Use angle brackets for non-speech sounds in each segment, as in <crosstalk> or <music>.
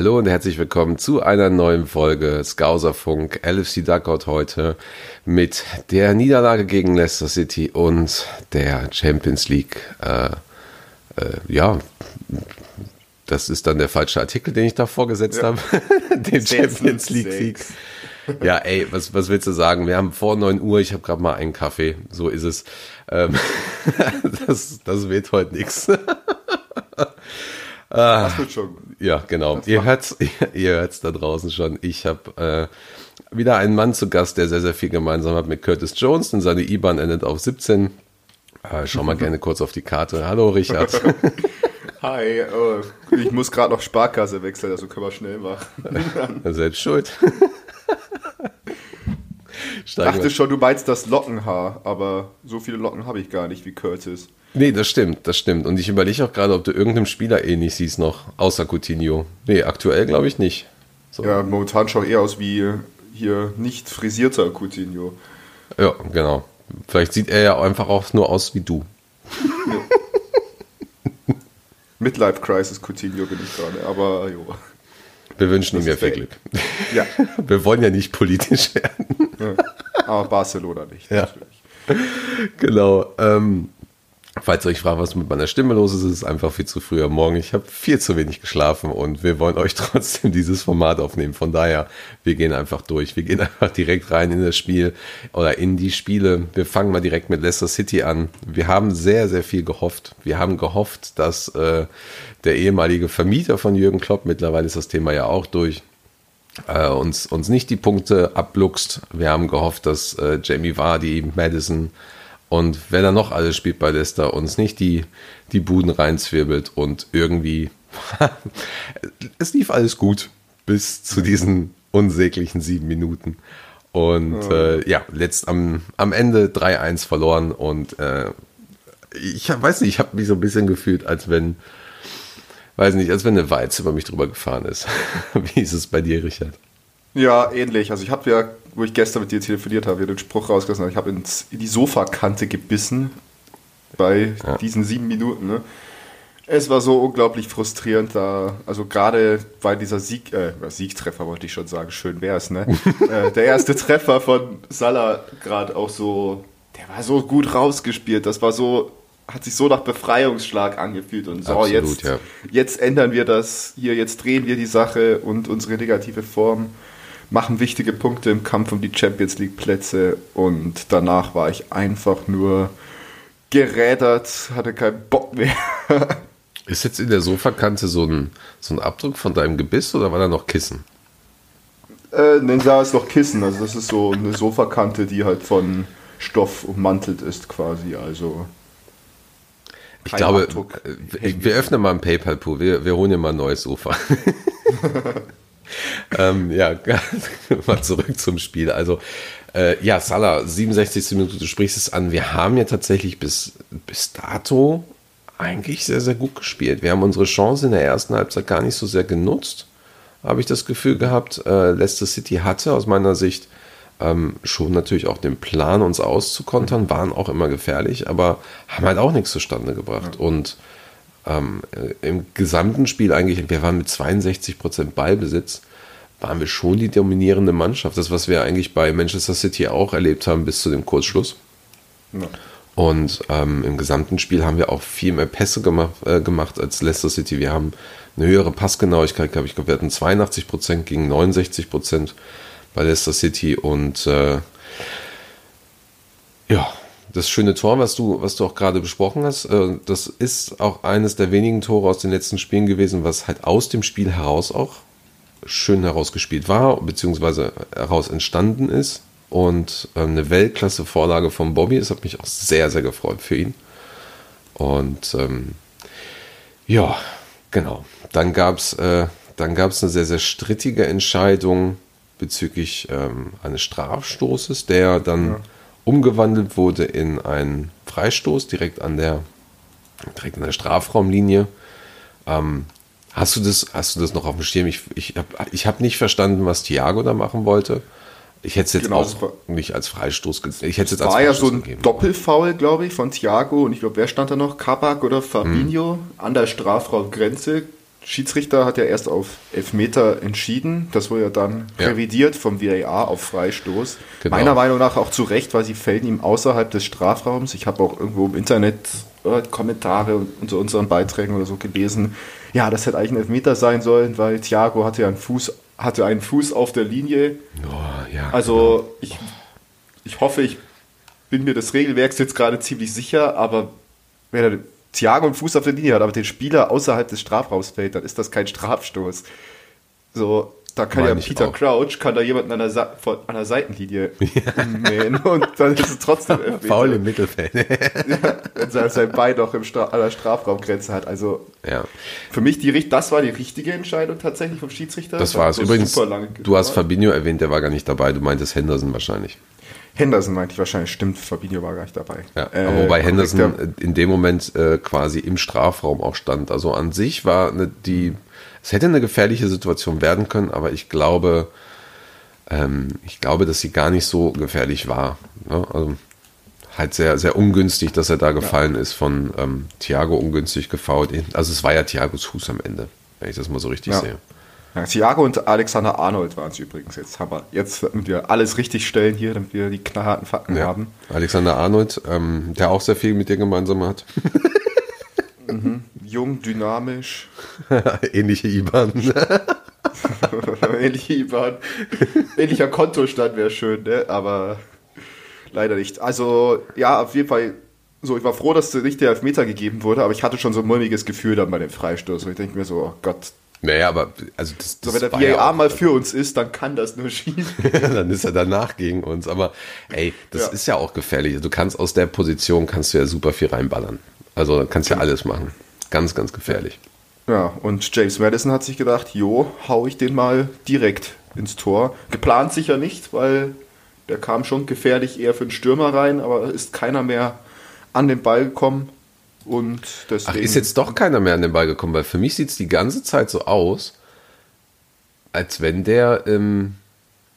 Hallo und herzlich willkommen zu einer neuen Folge Skauserfunk LFC Duckout heute mit der Niederlage gegen Leicester City und der Champions League. Äh, äh, ja, das ist dann der falsche Artikel, den ich da vorgesetzt ja. habe. <laughs> den Champions League Sieg. Ja, ey, was, was willst du sagen? Wir haben vor 9 Uhr, ich habe gerade mal einen Kaffee, so ist es. Ähm, <laughs> das, das wird heute nichts. <laughs> Ah, das wird schon. Ja, genau. Das ihr hört ihr hört's da draußen schon. Ich habe äh, wieder einen Mann zu Gast, der sehr, sehr viel gemeinsam hat mit Curtis Jones, denn seine IBAN endet auf 17. Äh, schau mal gerne kurz auf die Karte. Hallo, Richard. Hi, oh, ich muss gerade noch Sparkasse wechseln, also können wir schnell machen. <laughs> Selbst schuld. ich dachte schon, du meinst das Lockenhaar, aber so viele Locken habe ich gar nicht wie Curtis. Nee, das stimmt, das stimmt. Und ich überlege auch gerade, ob du irgendeinem Spieler ähnlich siehst noch, außer Coutinho. Nee, aktuell glaube ich nicht. So. Ja, momentan schaut eher aus wie hier nicht frisierter Coutinho. Ja, genau. Vielleicht sieht er ja einfach auch nur aus wie du. Ja. <laughs> <laughs> Midlife Crisis Coutinho bin ich gerade, aber jo. Wir wünschen ihm ja viel Glück. <laughs> Ja. Wir wollen ja nicht politisch werden. Ja. Aber Barcelona nicht, ja. natürlich. Genau. Ähm, Falls ihr euch fragt, was mit meiner Stimme los ist, ist es einfach viel zu früh am Morgen. Ich habe viel zu wenig geschlafen und wir wollen euch <laughs> trotzdem dieses Format aufnehmen. Von daher, wir gehen einfach durch. Wir gehen <laughs> einfach direkt rein in das Spiel oder in die Spiele. Wir fangen mal direkt mit Leicester City an. Wir haben sehr, sehr viel gehofft. Wir haben gehofft, dass äh, der ehemalige Vermieter von Jürgen Klopp, mittlerweile ist das Thema ja auch durch, äh, uns, uns nicht die Punkte abluchst. Wir haben gehofft, dass äh, Jamie Vardy, Madison, und wer da noch alles spielt bei Leicester, uns nicht die, die Buden reinzwirbelt und irgendwie, <laughs> es lief alles gut bis zu diesen unsäglichen sieben Minuten. Und ja, äh, ja letzt am, am Ende 3-1 verloren und äh, ich weiß nicht, ich habe mich so ein bisschen gefühlt, als wenn, weiß nicht, als wenn eine Walze über mich drüber gefahren ist. <laughs> Wie ist es bei dir, Richard? Ja, ähnlich. Also ich habe ja, wo ich gestern mit dir telefoniert habe, den Spruch rausgelassen habe, ich habe in die Sofakante gebissen bei ja. diesen sieben Minuten. Ne? Es war so unglaublich frustrierend da, also gerade weil dieser Sieg, äh, Siegtreffer wollte ich schon sagen, schön wäre es, ne? <laughs> äh, der erste Treffer von Salah gerade auch so, der war so gut rausgespielt, das war so, hat sich so nach Befreiungsschlag angefühlt und so, Absolut, jetzt, ja. jetzt ändern wir das hier, jetzt drehen wir die Sache und unsere negative Form machen wichtige Punkte im Kampf um die Champions League Plätze und danach war ich einfach nur gerädert, hatte keinen Bock mehr. <laughs> Ist jetzt in der Sofakante so ein, so ein Abdruck von deinem Gebiss oder war da noch Kissen? Äh, nein, da ist noch Kissen. Also das ist so eine Sofakante, die halt von Stoff ummantelt ist quasi. Also ich glaube, Abdruck. Äh, wir öffnen mal ein PayPal-Pool. Wir, wir holen dir mal ein neues Sofa. <laughs> <laughs> ähm, ja, <laughs> mal zurück zum Spiel. Also, äh, ja, Salah, 67. Minute, du sprichst es an. Wir haben ja tatsächlich bis, bis dato eigentlich sehr, sehr gut gespielt. Wir haben unsere Chance in der ersten Halbzeit gar nicht so sehr genutzt, habe ich das Gefühl gehabt. Äh, Leicester City hatte aus meiner Sicht ähm, schon natürlich auch den Plan, uns auszukontern, waren auch immer gefährlich, aber haben halt auch nichts zustande gebracht. Ja. Und ähm, äh, im gesamten Spiel eigentlich, wir waren mit 62 Prozent Ballbesitz, waren wir schon die dominierende Mannschaft. Das, was wir eigentlich bei Manchester City auch erlebt haben bis zu dem Kurzschluss. Ja. Und ähm, im gesamten Spiel haben wir auch viel mehr Pässe gemacht, äh, gemacht als Leicester City. Wir haben eine höhere Passgenauigkeit gehabt. Ich glaube, wir hatten 82 Prozent gegen 69 Prozent bei Leicester City. Und äh, ja, das schöne Tor, was du, was du auch gerade besprochen hast, äh, das ist auch eines der wenigen Tore aus den letzten Spielen gewesen, was halt aus dem Spiel heraus auch schön herausgespielt war, beziehungsweise heraus entstanden ist. Und äh, eine Weltklasse-Vorlage von Bobby. Es hat mich auch sehr, sehr gefreut für ihn. Und ähm, ja, genau. Dann gab es äh, eine sehr, sehr strittige Entscheidung bezüglich ähm, eines Strafstoßes, der dann ja umgewandelt wurde in einen Freistoß direkt an der, direkt an der Strafraumlinie. Ähm, Hast du das, hast du das noch auf dem Schirm? Ich, ich habe ich hab nicht verstanden, was Thiago da machen wollte. Ich hätte es jetzt genau, auch nicht als Freistoß gesehen. Ich hätte es als war ja so ein gegeben. Doppelfoul, glaube ich, von Thiago und ich glaube, wer stand da noch? Kabak oder Fabinho hm. an der Strafraumgrenze. Schiedsrichter hat ja erst auf Elfmeter entschieden. Das wurde ja dann ja. revidiert vom VAR auf Freistoß. Genau. Meiner Meinung nach auch zu Recht, weil sie fällen ihm außerhalb des Strafraums. Ich habe auch irgendwo im Internet äh, Kommentare unter unseren Beiträgen oder so gelesen. Ja, das hätte eigentlich ein Elfmeter sein sollen, weil Thiago hatte ja einen Fuß, hatte einen Fuß auf der Linie. Oh, ja, also genau. ich, ich hoffe, ich bin mir des Regelwerks jetzt gerade ziemlich sicher, aber er Thiago einen Fuß auf der Linie hat, aber den Spieler außerhalb des Strafraums fällt, dann ist das kein Strafstoß. So, da kann Meine ja Peter auch. Crouch, kann da jemanden an der, Sa an der Seitenlinie <laughs> ja. mähen und dann ist es trotzdem <laughs> Faul im Mittelfeld. <laughs> ja, wenn sein Bein noch im Stra an der Strafraumgrenze hat. Also ja. für mich, die, das war die richtige Entscheidung tatsächlich vom Schiedsrichter. Das, das war es. Übrigens, du hast Fabinho erwähnt, der war gar nicht dabei. Du meintest Henderson wahrscheinlich. Henderson meinte ich wahrscheinlich, stimmt, Fabinho war gar nicht dabei. Ja, äh, wobei Henderson in dem Moment äh, quasi im Strafraum auch stand. Also an sich war eine, die, es hätte eine gefährliche Situation werden können, aber ich glaube, ähm, ich glaube, dass sie gar nicht so gefährlich war. Ne? Also halt sehr, sehr ungünstig, dass er da gefallen ja. ist von ähm, Thiago ungünstig gefault. Also es war ja Thiagos Fuß am Ende, wenn ich das mal so richtig ja. sehe. Ja, Thiago und Alexander Arnold waren es übrigens. Jetzt haben wir, jetzt damit wir alles richtig stellen hier, damit wir die knallharten Fakten ja. haben. Alexander Arnold, ähm, der auch sehr viel mit dir gemeinsam hat. mhm. Jung, dynamisch. <laughs> Ähnliche IBAN. <laughs> Ähnliche IBAN. Ähnlicher Kontostand wäre schön, ne? aber leider nicht. Also, ja, auf jeden Fall so, ich war froh, dass nicht der Elfmeter gegeben wurde, aber ich hatte schon so ein mulmiges Gefühl dann bei dem Freistoß. Und ich denke mir so, oh Gott, naja, aber also das, das so, wenn der VAR ja mal für uns ist, dann kann das nur schief. <laughs> dann ist er danach gegen uns. Aber ey, das ja. ist ja auch gefährlich. Du kannst aus der Position kannst du ja super viel reinballern. Also kannst ja alles machen. Ganz, ganz gefährlich. Ja, und James Madison hat sich gedacht, jo, hau ich den mal direkt ins Tor. Geplant sicher nicht, weil der kam schon gefährlich eher für den Stürmer rein, aber ist keiner mehr an den Ball gekommen. Und deswegen, Ach, ist jetzt doch keiner mehr an den Ball gekommen, weil für mich sieht es die ganze Zeit so aus, als wenn der. Ähm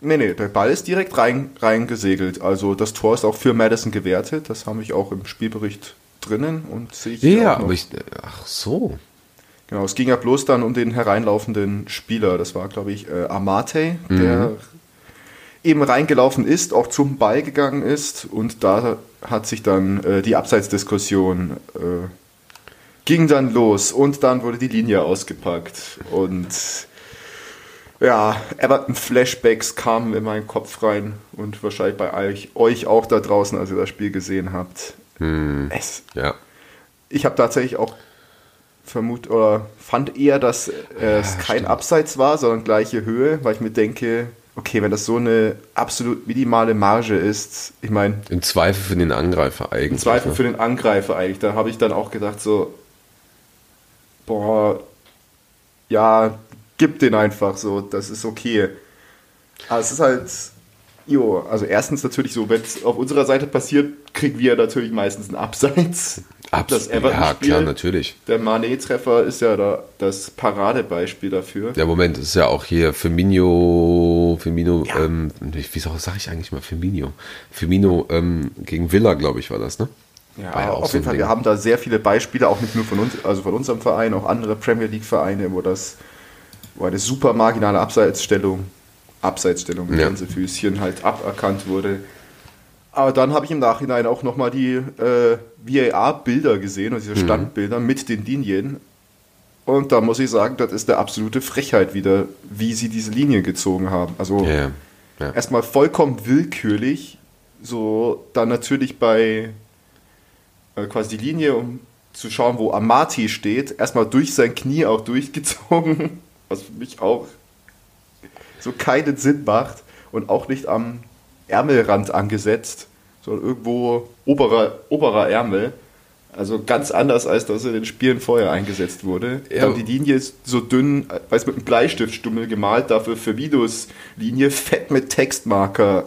nee, nee, der Ball ist direkt rein, reingesegelt. Also das Tor ist auch für Madison gewertet. Das habe ich auch im Spielbericht drinnen und sehe ich. Ja, aber ich. Ach so. Genau, es ging ja bloß dann um den hereinlaufenden Spieler. Das war, glaube ich, äh, Amate, mhm. der eben reingelaufen ist, auch zum Ball gegangen ist und da hat sich dann äh, die Abseitsdiskussion äh, ging dann los und dann wurde die Linie ausgepackt und ja, Everton-Flashbacks kamen in meinen Kopf rein und wahrscheinlich bei euch, euch auch da draußen, als ihr das Spiel gesehen habt. Hm, es, ja. Ich habe tatsächlich auch vermut oder fand eher, dass äh, es kein stimmt. Abseits war, sondern gleiche Höhe, weil ich mir denke, okay, wenn das so eine absolut minimale Marge ist, ich meine. Im Zweifel für den Angreifer eigentlich. Im Zweifel ne? für den Angreifer eigentlich. Da habe ich dann auch gedacht, so, boah, ja, gib den einfach so, das ist okay. Aber es ist halt, jo, also erstens natürlich so, wenn es auf unserer Seite passiert, kriegen wir natürlich meistens einen Abseits. Abs das ja, klar, natürlich. Der Manet-Treffer ist ja da das Paradebeispiel dafür. Der Moment ist ja auch hier Firmino, Firmino, ja. ähm, wie sage ich eigentlich mal Firmino? Firmino ähm, gegen Villa, glaube ich, war das, ne? Ja, ja auf so jeden Fall. Ding. Wir haben da sehr viele Beispiele, auch nicht nur von uns, also von unserem Verein, auch andere Premier League-Vereine, wo das, wo eine super marginale Abseitsstellung, Abseitsstellung mit ja. Gänsefüßchen halt aberkannt wurde. Aber dann habe ich im Nachhinein auch nochmal die äh, VAR-Bilder gesehen, also diese mhm. Standbilder mit den Linien. Und da muss ich sagen, das ist eine absolute Frechheit wieder, wie sie diese Linie gezogen haben. Also yeah. ja. erstmal vollkommen willkürlich, so dann natürlich bei äh, quasi die Linie, um zu schauen, wo Amati steht, erstmal durch sein Knie auch durchgezogen, <laughs> was für mich auch so keinen Sinn macht und auch nicht am Ärmelrand angesetzt, sondern irgendwo oberer, oberer Ärmel. Also ganz anders, als das in den Spielen vorher eingesetzt wurde. Ja. Dann die Linie ist so dünn, weiß mit einem Bleistiftstummel gemalt, dafür für Videos Linie fett mit Textmarker.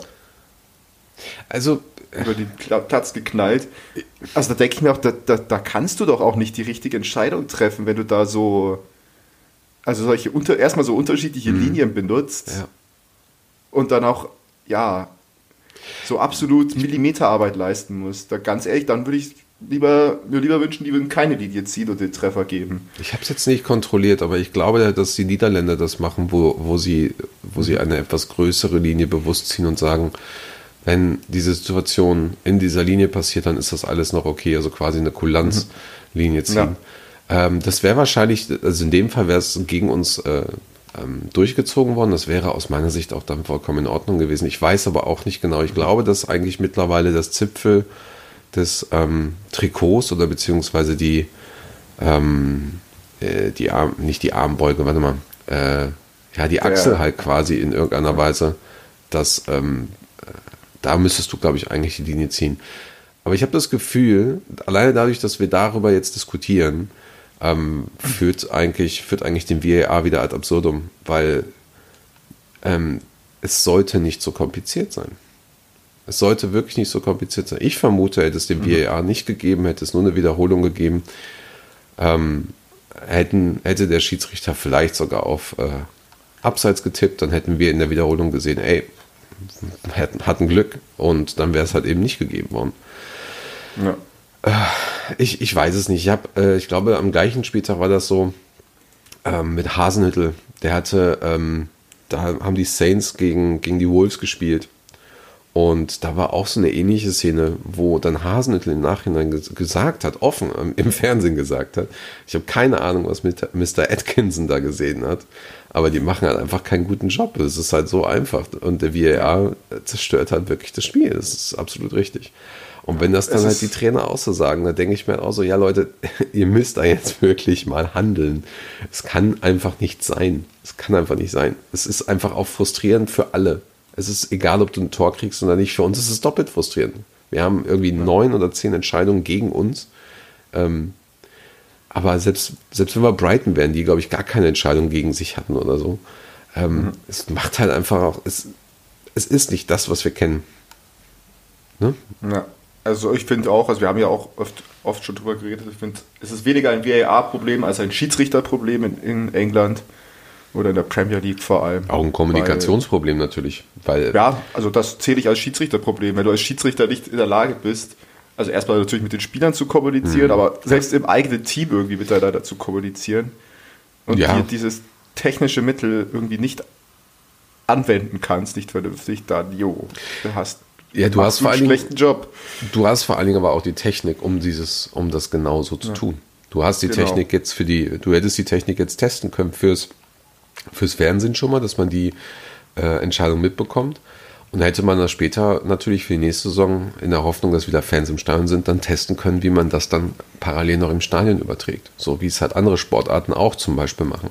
Also über den Platz geknallt. Also da denke ich mir auch, da, da, da kannst du doch auch nicht die richtige Entscheidung treffen, wenn du da so also solche unter, erstmal so unterschiedliche mhm. Linien benutzt ja. und dann auch, ja, so absolut Millimeterarbeit leisten muss. Da ganz ehrlich, dann würde ich lieber, mir lieber wünschen, die würden keine Linie ziehen und den Treffer geben. Ich habe es jetzt nicht kontrolliert, aber ich glaube, dass die Niederländer das machen, wo, wo, sie, wo sie eine etwas größere Linie bewusst ziehen und sagen, wenn diese Situation in dieser Linie passiert, dann ist das alles noch okay, also quasi eine Kulanzlinie ziehen. Ja. Ähm, das wäre wahrscheinlich, also in dem Fall wäre es gegen uns äh, ähm, durchgezogen worden. Das wäre aus meiner Sicht auch dann vollkommen in Ordnung gewesen. Ich weiß aber auch nicht genau. Ich glaube, dass eigentlich mittlerweile das Zipfel des ähm, Trikots oder beziehungsweise die, ähm, äh, die Arm, nicht die Armbeuge, warte mal, äh, ja, die Achsel ja. halt quasi in irgendeiner Weise, dass ähm, äh, da müsstest du, glaube ich, eigentlich die Linie ziehen. Aber ich habe das Gefühl, alleine dadurch, dass wir darüber jetzt diskutieren, ähm, führt, eigentlich, führt eigentlich den VAR wieder ad absurdum, weil ähm, es sollte nicht so kompliziert sein. Es sollte wirklich nicht so kompliziert sein. Ich vermute, hätte es den mhm. VAR nicht gegeben, hätte es nur eine Wiederholung gegeben, ähm, hätten, hätte der Schiedsrichter vielleicht sogar auf äh, Abseits getippt, dann hätten wir in der Wiederholung gesehen, ey, hatten, hatten Glück und dann wäre es halt eben nicht gegeben worden. Ja. Äh, ich, ich weiß es nicht. Ich, hab, äh, ich glaube, am gleichen Spieltag war das so ähm, mit Hasenhüttel. Der hatte, ähm, da haben die Saints gegen, gegen die Wolves gespielt. Und da war auch so eine ähnliche Szene, wo dann Hasenhüttl im Nachhinein gesagt hat, offen im Fernsehen gesagt hat. Ich habe keine Ahnung, was Mr. Atkinson da gesehen hat. Aber die machen halt einfach keinen guten Job. Es ist halt so einfach. Und der VAR zerstört halt wirklich das Spiel. Das ist absolut richtig. Und wenn das dann halt die Trainer auch so sagen, dann denke ich mir auch so, ja Leute, <laughs> ihr müsst da jetzt <laughs> wirklich mal handeln. Es kann einfach nicht sein. Es kann einfach nicht sein. Es ist einfach auch frustrierend für alle. Es ist egal, ob du ein Tor kriegst oder nicht. Für uns ist es doppelt frustrierend. Wir haben irgendwie neun oder zehn Entscheidungen gegen uns. Ähm, aber selbst, selbst wenn wir Brighton wären, die, glaube ich, gar keine Entscheidung gegen sich hatten oder so, ähm, mhm. es macht halt einfach auch, es, es ist nicht das, was wir kennen. Ne? Ja, also ich finde auch, also wir haben ja auch oft, oft schon drüber geredet, ich finde, es ist weniger ein VAR-Problem als ein Schiedsrichterproblem in, in England. Oder in der Premier League vor allem. Auch ein Kommunikationsproblem weil, natürlich. Weil ja, also das zähle ich als Schiedsrichterproblem. Wenn du als Schiedsrichter nicht in der Lage bist, also erstmal natürlich mit den Spielern zu kommunizieren, mhm. aber selbst im eigenen Team irgendwie miteinander zu kommunizieren und ja. dieses technische Mittel irgendwie nicht anwenden kannst, nicht vernünftig, dann jo, du hast ja, du hast vor einen schlechten Job. Du hast vor allen Dingen aber auch die Technik, um dieses, um das genau so zu ja. tun. Du hast die genau. Technik jetzt für die, du hättest die Technik jetzt testen können fürs fürs Fernsehen schon mal, dass man die äh, Entscheidung mitbekommt. Und hätte man das später natürlich für die nächste Saison in der Hoffnung, dass wieder Fans im Stadion sind, dann testen können, wie man das dann parallel noch im Stadion überträgt. So wie es halt andere Sportarten auch zum Beispiel machen.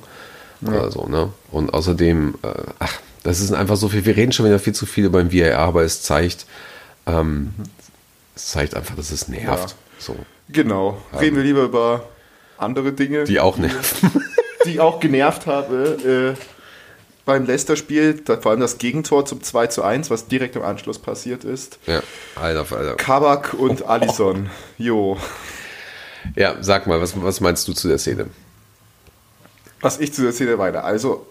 Ja. Oder so, ne? Und außerdem, äh, ach, das ist einfach so viel. Wir reden schon wieder viel zu viel über den VAR, aber es zeigt, ähm, es zeigt einfach, dass es nervt. Ja. So. Genau. Reden ähm, wir lieber über andere Dinge. Die auch nerven <laughs> die auch genervt habe äh, beim Leicester-Spiel, vor allem das Gegentor zum 2 zu 1, was direkt im Anschluss passiert ist. Ja, Alter, Alter. Kabak und oh, Alisson. Jo. Ja, sag mal, was, was meinst du zu der Szene? Was ich zu der Szene meine. Also,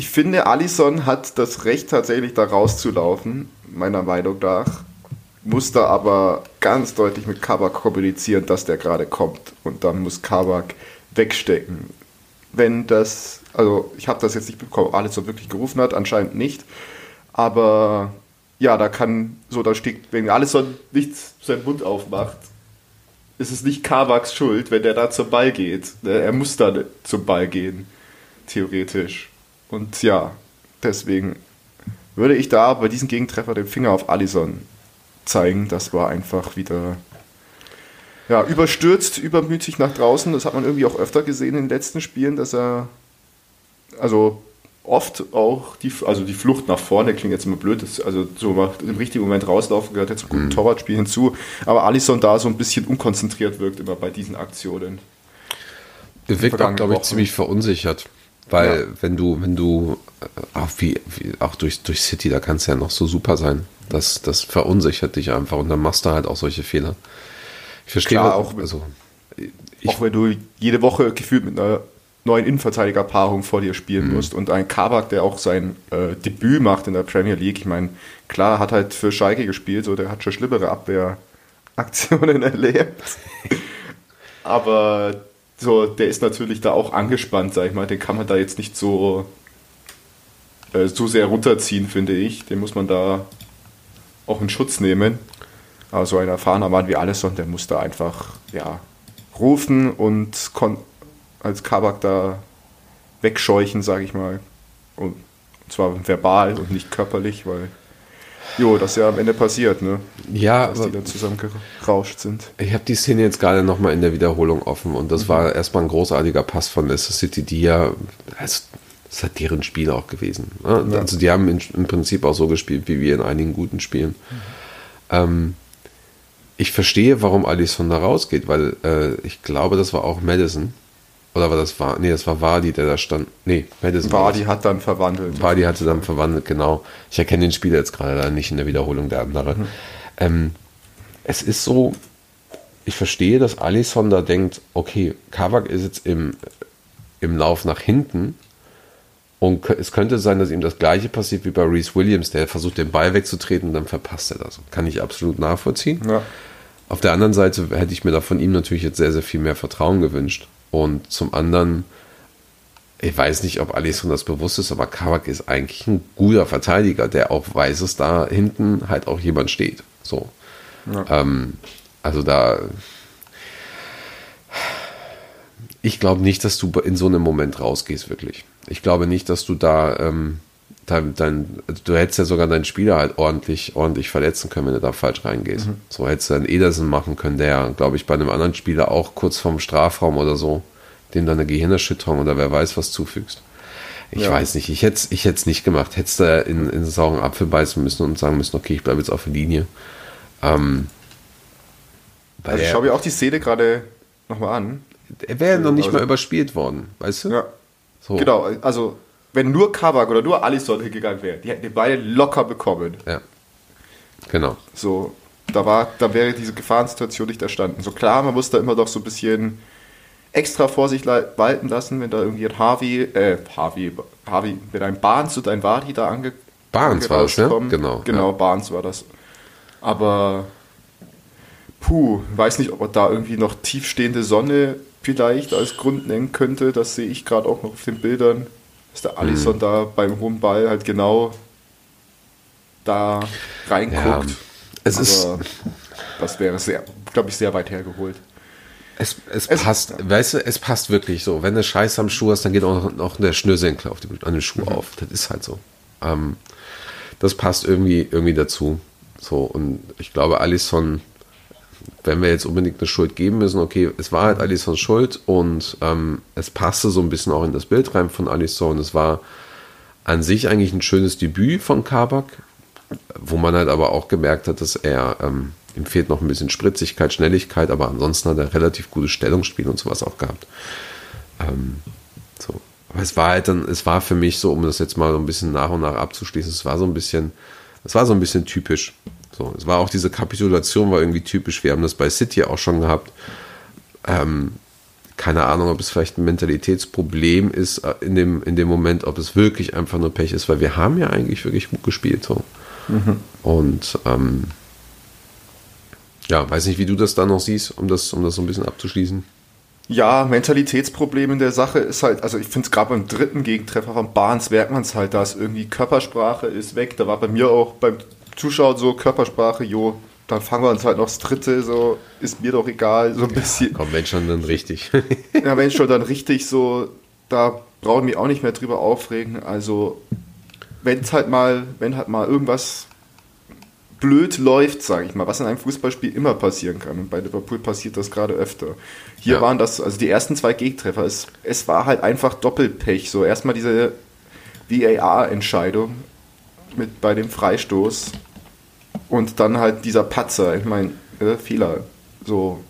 ich finde, Alisson hat das Recht, tatsächlich da rauszulaufen, meiner Meinung nach. Muss da aber ganz deutlich mit Kabak kommunizieren, dass der gerade kommt. Und dann muss Kabak wegstecken wenn das, also ich habe das jetzt nicht bekommen, alles so wirklich gerufen hat, anscheinend nicht. Aber ja, da kann, so da steht, wenn alles so nicht seinen Mund aufmacht, ist es nicht Kavaks Schuld, wenn der da zum Ball geht. Er muss da zum Ball gehen, theoretisch. Und ja, deswegen würde ich da bei diesem Gegentreffer den Finger auf Allison zeigen. Das war einfach wieder ja, überstürzt, übermütig nach draußen. Das hat man irgendwie auch öfter gesehen in den letzten Spielen, dass er also oft auch die, also die Flucht nach vorne klingt jetzt immer blöd, das, also so im richtigen Moment rauslaufen gehört jetzt zum guten mhm. Torwartspiel hinzu, aber Alisson da so ein bisschen unkonzentriert wirkt immer bei diesen Aktionen. Er wirkt auch, glaube ich, ziemlich verunsichert. Weil ja. wenn du, wenn du, äh, auch wie, wie, auch durch, durch City, da kannst du ja noch so super sein. Das, das verunsichert dich einfach und dann machst du halt auch solche Fehler. Ich verstehe Klar, auch, also, ich, auch wenn du jede Woche gefühlt mit einer neuen Innenverteidigerpaarung vor dir spielen mhm. musst. Und ein Kabak, der auch sein äh, Debüt macht in der Premier League, ich meine, klar, hat halt für Schalke gespielt, so der hat schon schlimmere Abwehraktionen <laughs> erlebt. Aber so, der ist natürlich da auch angespannt, sag ich mal. Den kann man da jetzt nicht so, äh, so sehr runterziehen, finde ich. Den muss man da auch in Schutz nehmen. Aber so ein erfahrener Mann wie Alisson, der muss da einfach, ja, rufen und als Kabak da wegscheuchen, sage ich mal. Und zwar verbal und nicht körperlich, weil Jo, das ist ja am Ende passiert, ne? Ja, dass die dann zusammengerauscht sind. Ich habe die Szene jetzt gerade nochmal in der Wiederholung offen und das mhm. war erstmal ein großartiger Pass von Leicester City, die ja, das, das hat deren Spiel auch gewesen. Ne? Ja. Also die haben in, im Prinzip auch so gespielt, wie wir in einigen guten Spielen. Mhm. Ähm, ich verstehe, warum Alisson da rausgeht, weil äh, ich glaube, das war auch Madison. Oder war das war, nee, das war Wadi, der da stand. Nee, Madison. Wadi hat dann verwandelt. Wadi hatte dann verwandelt, genau. Ich erkenne den Spieler jetzt gerade da nicht in der Wiederholung der andere. Mhm. Ähm, es ist so, ich verstehe, dass Alisson da denkt, okay, Kavak ist jetzt im, im Lauf nach hinten und es könnte sein, dass ihm das gleiche passiert wie bei Reese Williams, der versucht, den Ball wegzutreten und dann verpasst er das. Kann ich absolut nachvollziehen. Ja. Auf der anderen Seite hätte ich mir da von ihm natürlich jetzt sehr, sehr viel mehr Vertrauen gewünscht. Und zum anderen, ich weiß nicht, ob Alisson das bewusst ist, aber Kawak ist eigentlich ein guter Verteidiger, der auch weiß, dass da hinten halt auch jemand steht. So. Ja. Ähm, also da. Ich glaube nicht, dass du in so einem Moment rausgehst, wirklich. Ich glaube nicht, dass du da ähm, dein, dein, also du hättest ja sogar deinen Spieler halt ordentlich, ordentlich verletzen können, wenn du da falsch reingehst. Mhm. So hättest du einen Ederson machen können, der, glaube ich, bei einem anderen Spieler auch kurz vorm Strafraum oder so, dem dann eine Gehirnerschütterung oder wer weiß was zufügst. Ich ja. weiß nicht, ich hätte es ich nicht gemacht. Hättest du in, in einen sauren Apfel beißen müssen und sagen müssen, okay, ich bleibe jetzt auf der Linie. Ähm, also ich schaue mir auch die Szene gerade nochmal an. Er wäre noch nicht also, mal überspielt worden, weißt du? Ja. So. Genau, also wenn nur Kabak oder nur Alisson hingegangen wäre, die hätten die beide locker bekommen. Ja. Genau. So, da, war, da wäre diese Gefahrensituation nicht erstanden. So klar, man muss da immer doch so ein bisschen extra Vorsicht walten lassen, wenn da irgendwie ein Harvey, äh, Harvey, Harvey, wenn ein Barnes und ein Wadi da ange Barnes war das, ne? Genau. Genau, ja. Barnes war das. Aber puh, weiß nicht, ob man da irgendwie noch tiefstehende Sonne vielleicht als Grund nennen könnte. Das sehe ich gerade auch noch auf den Bildern dass der Alisson mhm. da beim hohen Ball halt genau da reinguckt. Ja, es Aber ist. Das wäre sehr, glaube ich, sehr weit hergeholt. Es, es, es, passt, weißt du, es passt wirklich so. Wenn du Scheiß am Schuh hast, dann geht auch noch der Schnürsenkel auf die, an den Schuh mhm. auf. Das ist halt so. Ähm, das passt irgendwie, irgendwie dazu. So, und ich glaube, Alisson wenn wir jetzt unbedingt eine Schuld geben müssen, okay, es war halt Alissons Schuld und ähm, es passte so ein bisschen auch in das Bild rein von Alisson. Es war an sich eigentlich ein schönes Debüt von Kabak, wo man halt aber auch gemerkt hat, dass er, ähm, ihm fehlt noch ein bisschen Spritzigkeit, Schnelligkeit, aber ansonsten hat er relativ gutes Stellungsspiel und sowas auch gehabt. Ähm, so. Aber es war halt dann, es war für mich so, um das jetzt mal so ein bisschen nach und nach abzuschließen, es war so ein bisschen, es war so ein bisschen typisch. So, es war auch diese Kapitulation, war irgendwie typisch. Wir haben das bei City auch schon gehabt. Ähm, keine Ahnung, ob es vielleicht ein Mentalitätsproblem ist äh, in dem, in dem Moment, ob es wirklich einfach nur Pech ist, weil wir haben ja eigentlich wirklich gut gespielt. So. Mhm. Und ähm, ja, weiß nicht, wie du das da noch siehst, um das, um das so ein bisschen abzuschließen. Ja, Mentalitätsproblem in der Sache ist halt, also ich finde es gerade beim dritten Gegentreffer von Barnes merkt man es halt, dass irgendwie Körpersprache ist weg. Da war bei mir auch beim zuschaut, so Körpersprache, jo, dann fangen wir uns halt noch das dritte, so ist mir doch egal, so ein bisschen. komm, wenn schon dann richtig. <laughs> ja, wenn schon dann richtig, so, da brauche ich mich auch nicht mehr drüber aufregen. Also, wenn es halt mal, wenn halt mal irgendwas blöd läuft, sage ich mal, was in einem Fußballspiel immer passieren kann. Und bei Liverpool passiert das gerade öfter. Hier ja. waren das, also die ersten zwei Gegentreffer, es, es war halt einfach Doppelpech. So erstmal diese VAR-Entscheidung mit bei dem Freistoß und dann halt dieser Patzer, ich meine, äh, Fehler. So,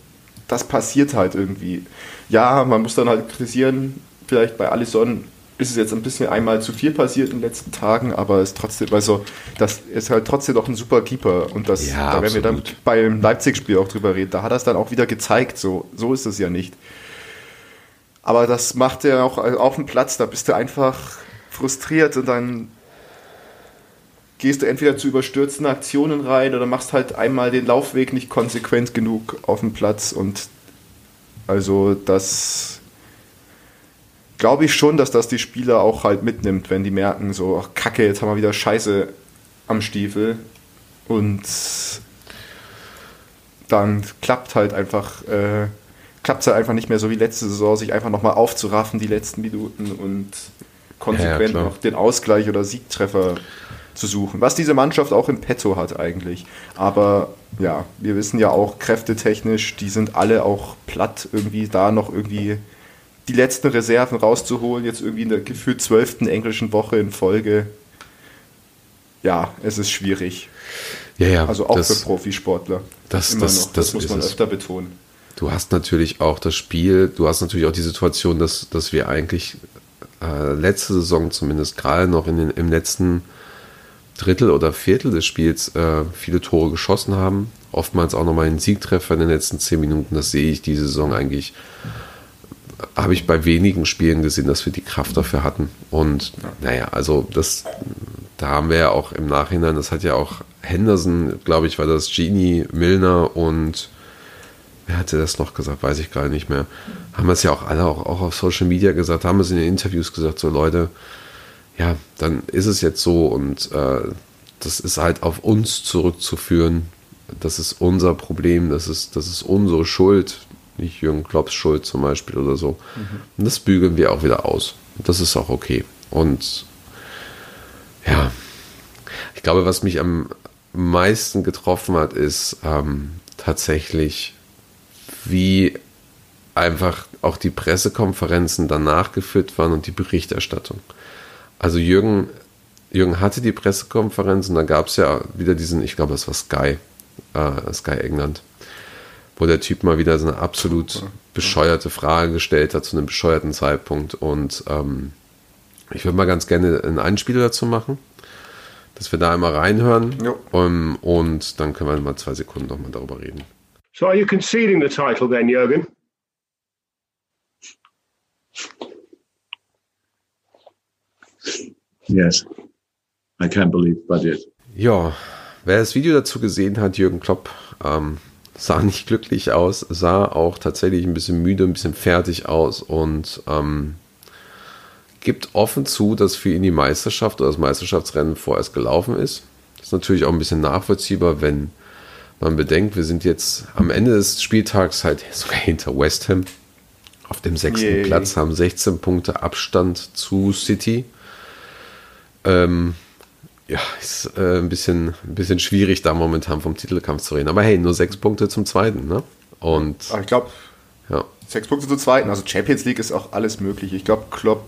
das passiert halt irgendwie. Ja, man muss dann halt kritisieren, vielleicht bei Alisson ist es jetzt ein bisschen einmal zu viel passiert in den letzten Tagen, aber es ist trotzdem, also das ist halt trotzdem noch ein super Keeper und das, ja, da werden wir dann beim Leipzig-Spiel auch drüber reden. Da hat er es dann auch wieder gezeigt, so, so ist es ja nicht. Aber das macht er auch auf dem Platz, da bist du einfach frustriert und dann gehst du entweder zu überstürzten Aktionen rein oder machst halt einmal den Laufweg nicht konsequent genug auf dem Platz. Und also das glaube ich schon, dass das die Spieler auch halt mitnimmt, wenn die merken, so, ach kacke, jetzt haben wir wieder Scheiße am Stiefel. Und dann klappt halt einfach, äh, klappt es halt einfach nicht mehr so wie letzte Saison, sich einfach nochmal aufzuraffen, die letzten Minuten und konsequent ja, noch den Ausgleich oder Siegtreffer zu suchen. Was diese Mannschaft auch im Petto hat eigentlich. Aber ja, wir wissen ja auch kräftetechnisch, die sind alle auch platt, irgendwie da noch irgendwie die letzten Reserven rauszuholen, jetzt irgendwie in der gefühlt zwölften englischen Woche in Folge. Ja, es ist schwierig. Ja, ja. Also auch das, für Profisportler. Das, das, das, muss man öfter betonen. Du hast natürlich auch das Spiel, du hast natürlich auch die Situation, dass, dass wir eigentlich äh, letzte Saison zumindest gerade noch in den, im letzten Drittel oder Viertel des Spiels äh, viele Tore geschossen haben. Oftmals auch nochmal einen Siegtreffer in den letzten zehn Minuten. Das sehe ich diese Saison eigentlich. Habe ich bei wenigen Spielen gesehen, dass wir die Kraft dafür hatten. Und naja, also das, da haben wir ja auch im Nachhinein, das hat ja auch Henderson, glaube ich, war das Genie, Milner und wer hatte das noch gesagt, weiß ich gar nicht mehr. Haben es ja auch alle auch, auch auf Social Media gesagt, haben es in den Interviews gesagt, so Leute, ja, dann ist es jetzt so und äh, das ist halt auf uns zurückzuführen. Das ist unser Problem, das ist, das ist unsere Schuld, nicht Jürgen Klopps Schuld zum Beispiel oder so. Mhm. Und das bügeln wir auch wieder aus. Das ist auch okay. Und ja, ich glaube, was mich am meisten getroffen hat, ist ähm, tatsächlich, wie einfach auch die Pressekonferenzen danach geführt waren und die Berichterstattung. Also Jürgen, Jürgen hatte die Pressekonferenz und da gab es ja wieder diesen, ich glaube, das war Sky, äh, Sky England, wo der Typ mal wieder so eine absolut bescheuerte Frage gestellt hat zu einem bescheuerten Zeitpunkt. Und ähm, ich würde mal ganz gerne einen Einspieler dazu machen, dass wir da einmal reinhören. Um, und dann können wir mal zwei Sekunden nochmal darüber reden. So are you conceding the title then, Jürgen? Yes. I can't believe but it. Ja, wer das Video dazu gesehen hat, Jürgen Klopp, ähm, sah nicht glücklich aus, sah auch tatsächlich ein bisschen müde, ein bisschen fertig aus und ähm, gibt offen zu, dass für ihn die Meisterschaft oder das Meisterschaftsrennen vorerst gelaufen ist. Das ist natürlich auch ein bisschen nachvollziehbar, wenn man bedenkt, wir sind jetzt am Ende des Spieltags halt sogar hinter West Ham auf dem sechsten Yay. Platz, haben 16 Punkte Abstand zu City. Ähm, ja, ist äh, ein, bisschen, ein bisschen schwierig, da momentan vom Titelkampf zu reden. Aber hey, nur sechs Punkte zum zweiten, ne? Und. ich glaube, ja. sechs Punkte zum zweiten. Also Champions League ist auch alles möglich. Ich glaube, Klopp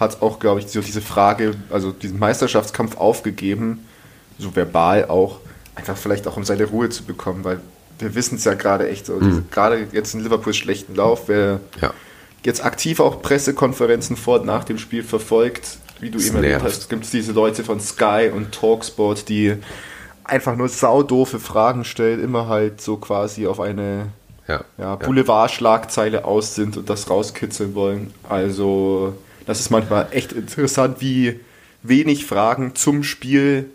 hat auch, glaube ich, so diese Frage, also diesen Meisterschaftskampf aufgegeben, so verbal auch, einfach vielleicht auch um seine Ruhe zu bekommen, weil wir wissen es ja gerade echt so, mhm. gerade jetzt in Liverpool schlechten Lauf, wer ja. jetzt aktiv auch Pressekonferenzen vor und nach dem Spiel verfolgt, wie du eben erwähnt hast, gibt es diese Leute von Sky und Talksport, die einfach nur saudoofe Fragen stellen, immer halt so quasi auf eine ja, ja, Boulevardschlagzeile aus sind und das rauskitzeln wollen. Also, das ist manchmal echt interessant, wie wenig Fragen zum Spiel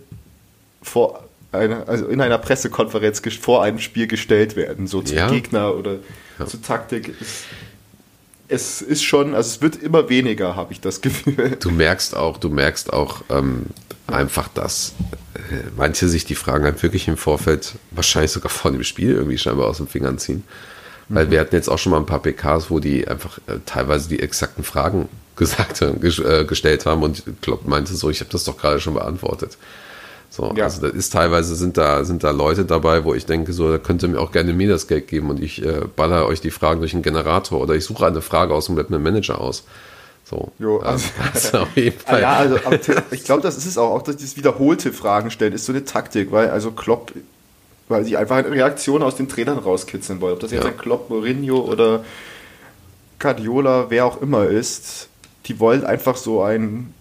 vor einer, also in einer Pressekonferenz vor einem Spiel gestellt werden, so zum ja. Gegner oder ja. zur Taktik. Ist, es ist schon, also es wird immer weniger, habe ich das <laughs> Gefühl. Du merkst auch, du merkst auch ähm, einfach, dass äh, manche sich die Fragen halt wirklich im Vorfeld, wahrscheinlich sogar vor dem Spiel irgendwie scheinbar aus den Fingern ziehen. Weil mhm. wir hatten jetzt auch schon mal ein paar PKs, wo die einfach äh, teilweise die exakten Fragen <laughs> gesagt haben, äh, gestellt haben und Klopp meinte so, ich habe das doch gerade schon beantwortet. So, ja. Also da ist teilweise sind da, sind da Leute dabei, wo ich denke, so, da könnt ihr mir auch gerne mir das Geld geben und ich äh, baller euch die Fragen durch einen Generator oder ich suche eine Frage aus dem Webman Manager aus. So. Jo, also, <laughs> also auf jeden ah, Fall. Ja, also ich glaube, das ist es auch, auch dass dieses wiederholte Fragen stellen, ist so eine Taktik, weil also Klopp, weil sie einfach eine Reaktion aus den Trainern rauskitzeln wollen. Ob das jetzt ja. ein Klopp, Mourinho oder Guardiola, wer auch immer ist, die wollen einfach so ein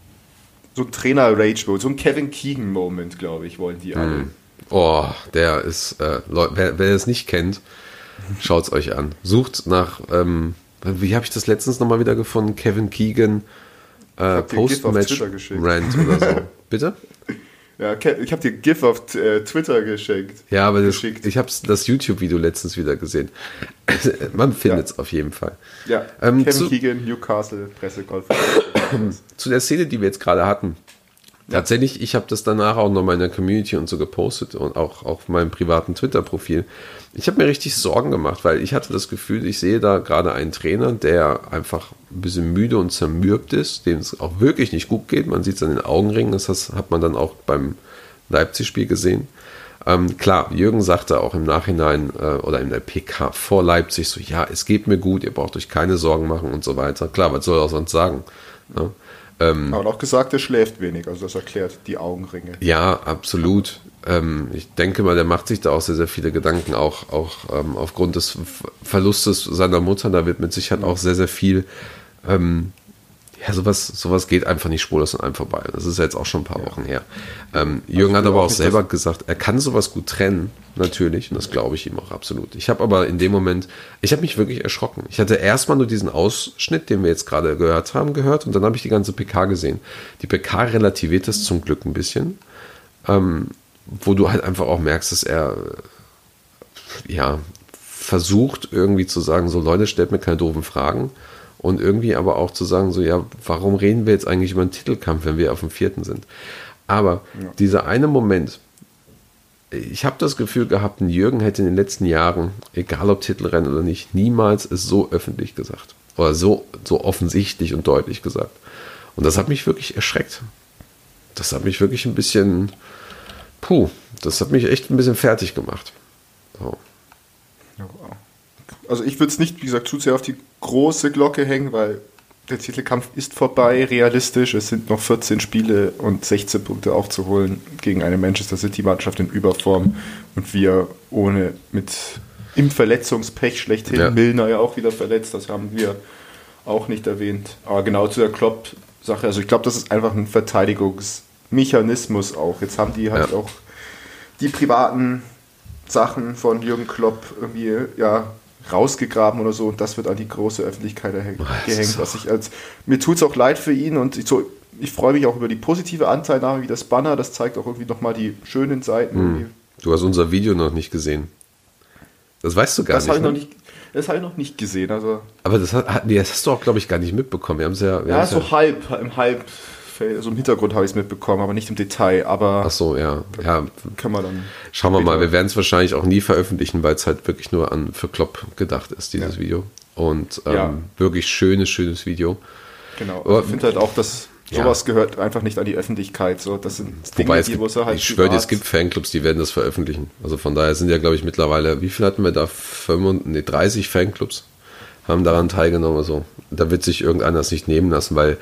so ein Trainer-Rage-Mode, so ein Kevin Keegan-Moment, glaube ich, wollen die alle. Mm. Oh, der ist, äh, wer, wer es nicht kennt, schaut es euch an. Sucht nach, ähm, wie habe ich das letztens nochmal wieder gefunden? Kevin Keegan, äh, Post-Match-Rant oder so. <laughs> Bitte? Ja, ich habe dir GIF auf äh, Twitter geschenkt. Ja, aber das, ich habe das YouTube-Video letztens wieder gesehen. <laughs> Man findet es ja. auf jeden Fall. Ja, ähm, Kevin zu, Keegan, Newcastle, Pressekonferenz. <clears throat> zu der Szene, die wir jetzt gerade hatten. Tatsächlich, ich habe das danach auch nochmal in der Community und so gepostet und auch auf meinem privaten Twitter-Profil. Ich habe mir richtig Sorgen gemacht, weil ich hatte das Gefühl, ich sehe da gerade einen Trainer, der einfach ein bisschen müde und zermürbt ist, dem es auch wirklich nicht gut geht. Man sieht es an den Augenringen, das hat man dann auch beim Leipzig-Spiel gesehen. Ähm, klar, Jürgen sagte auch im Nachhinein äh, oder in der PK vor Leipzig so, ja, es geht mir gut, ihr braucht euch keine Sorgen machen und so weiter. Klar, was soll er sonst sagen? Ne? Ähm, Aber auch gesagt, er schläft wenig, also das erklärt die Augenringe. Ja, absolut. Ähm, ich denke mal, der macht sich da auch sehr, sehr viele Gedanken, auch, auch ähm, aufgrund des Verlustes seiner Mutter. Da wird mit Sicherheit auch sehr, sehr viel ähm, ja, sowas, sowas geht einfach nicht spurlos an einem vorbei. Das ist jetzt auch schon ein paar Wochen her. Ähm, Jürgen hat aber auch selber gesagt, er kann sowas gut trennen, natürlich, und das glaube ich ihm auch absolut. Ich habe aber in dem Moment, ich habe mich wirklich erschrocken. Ich hatte erstmal nur diesen Ausschnitt, den wir jetzt gerade gehört haben, gehört, und dann habe ich die ganze PK gesehen. Die PK relativiert das zum Glück ein bisschen, ähm, wo du halt einfach auch merkst, dass er, ja, versucht irgendwie zu sagen, so Leute, stellt mir keine doofen Fragen und irgendwie aber auch zu sagen, so, ja, warum reden wir jetzt eigentlich über einen Titelkampf, wenn wir auf dem vierten sind? Aber ja. dieser eine Moment, ich habe das Gefühl gehabt, ein Jürgen hätte in den letzten Jahren, egal ob Titelrennen oder nicht, niemals es so öffentlich gesagt. Oder so, so offensichtlich und deutlich gesagt. Und das hat mich wirklich erschreckt. Das hat mich wirklich ein bisschen, puh, das hat mich echt ein bisschen fertig gemacht. So. Also ich würde es nicht, wie gesagt, zu sehr auf die große Glocke hängen, weil der Titelkampf ist vorbei, realistisch. Es sind noch 14 Spiele und 16 Punkte aufzuholen gegen eine Manchester City-Mannschaft in Überform und wir ohne mit im Verletzungspech schlechthin. Ja. Milner ja auch wieder verletzt, das haben wir auch nicht erwähnt. Aber genau zu der Klopp-Sache, also ich glaube, das ist einfach ein Verteidigungsmechanismus auch. Jetzt haben die halt ja. auch die privaten Sachen von Jürgen Klopp irgendwie ja rausgegraben oder so und das wird an die große Öffentlichkeit gehängt. Was ich als, mir tut es auch leid für ihn und ich, so, ich freue mich auch über die positive Anteilnahme wie das Banner, das zeigt auch irgendwie nochmal die schönen Seiten. Hm. Du hast unser Video noch nicht gesehen. Das weißt du gar das nicht. Ich ne? nicht das habe ich noch nicht gesehen. Also. Aber das, hat, nee, das hast du auch, glaube ich, gar nicht mitbekommen. Wir haben es ja. ja, so ja halb, im Halb so im Hintergrund habe ich es mitbekommen, aber nicht im Detail. Aber Ach so, ja. ja. Kann man dann. Schauen wir mal, wir werden es wahrscheinlich auch nie veröffentlichen, weil es halt wirklich nur an für Klopp gedacht ist, dieses ja. Video. Und ähm, ja. wirklich schönes, schönes Video. Genau. Also ich finde halt auch, dass sowas ja. gehört einfach nicht an die Öffentlichkeit. So, das sind Wobei Dinge, es gibt, halt ich schwöre dir, es gibt Fanclubs, die werden das veröffentlichen. Also von daher sind ja, glaube ich, mittlerweile, wie viel hatten wir da? 35, nee, 30 Fanclubs haben daran teilgenommen. Also da wird sich irgendeiner es nicht nehmen lassen, weil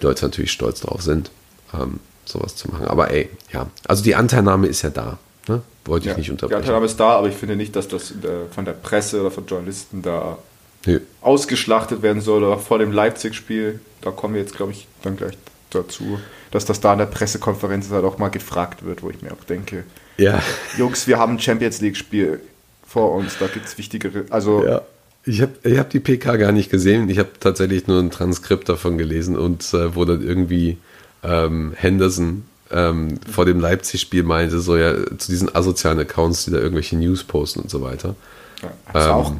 die Leute natürlich stolz drauf sind, ähm, sowas zu machen. Aber ey, ja, also die Anteilnahme ist ja da. Ne? Wollte ja, ich nicht unterbrechen. Die Anteilnahme ist da, aber ich finde nicht, dass das der, von der Presse oder von Journalisten da nee. ausgeschlachtet werden soll oder vor dem Leipzig-Spiel. Da kommen wir jetzt, glaube ich, dann gleich dazu, dass das da in der Pressekonferenz halt auch mal gefragt wird, wo ich mir auch denke, ja. Jungs, wir haben ein Champions League-Spiel vor uns, da gibt es wichtigere. Also ja. Ich habe ich hab die PK gar nicht gesehen. Ich habe tatsächlich nur ein Transkript davon gelesen und äh, wo dann irgendwie ähm, Henderson ähm, vor dem Leipzig-Spiel meinte, so ja, zu diesen asozialen Accounts, die da irgendwelche News posten und so weiter. Ja, ähm, auch.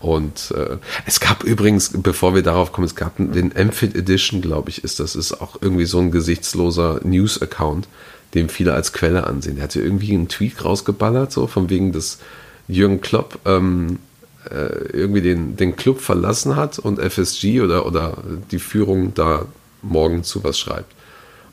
Und äh, es gab übrigens, bevor wir darauf kommen, es gab den Amphit Edition, glaube ich, ist das, ist auch irgendwie so ein gesichtsloser News-Account, den viele als Quelle ansehen. Der hat ja irgendwie einen Tweet rausgeballert, so von wegen des Jürgen Klopp ähm, äh, irgendwie den, den Club verlassen hat und FSG oder, oder die Führung da morgen zu was schreibt.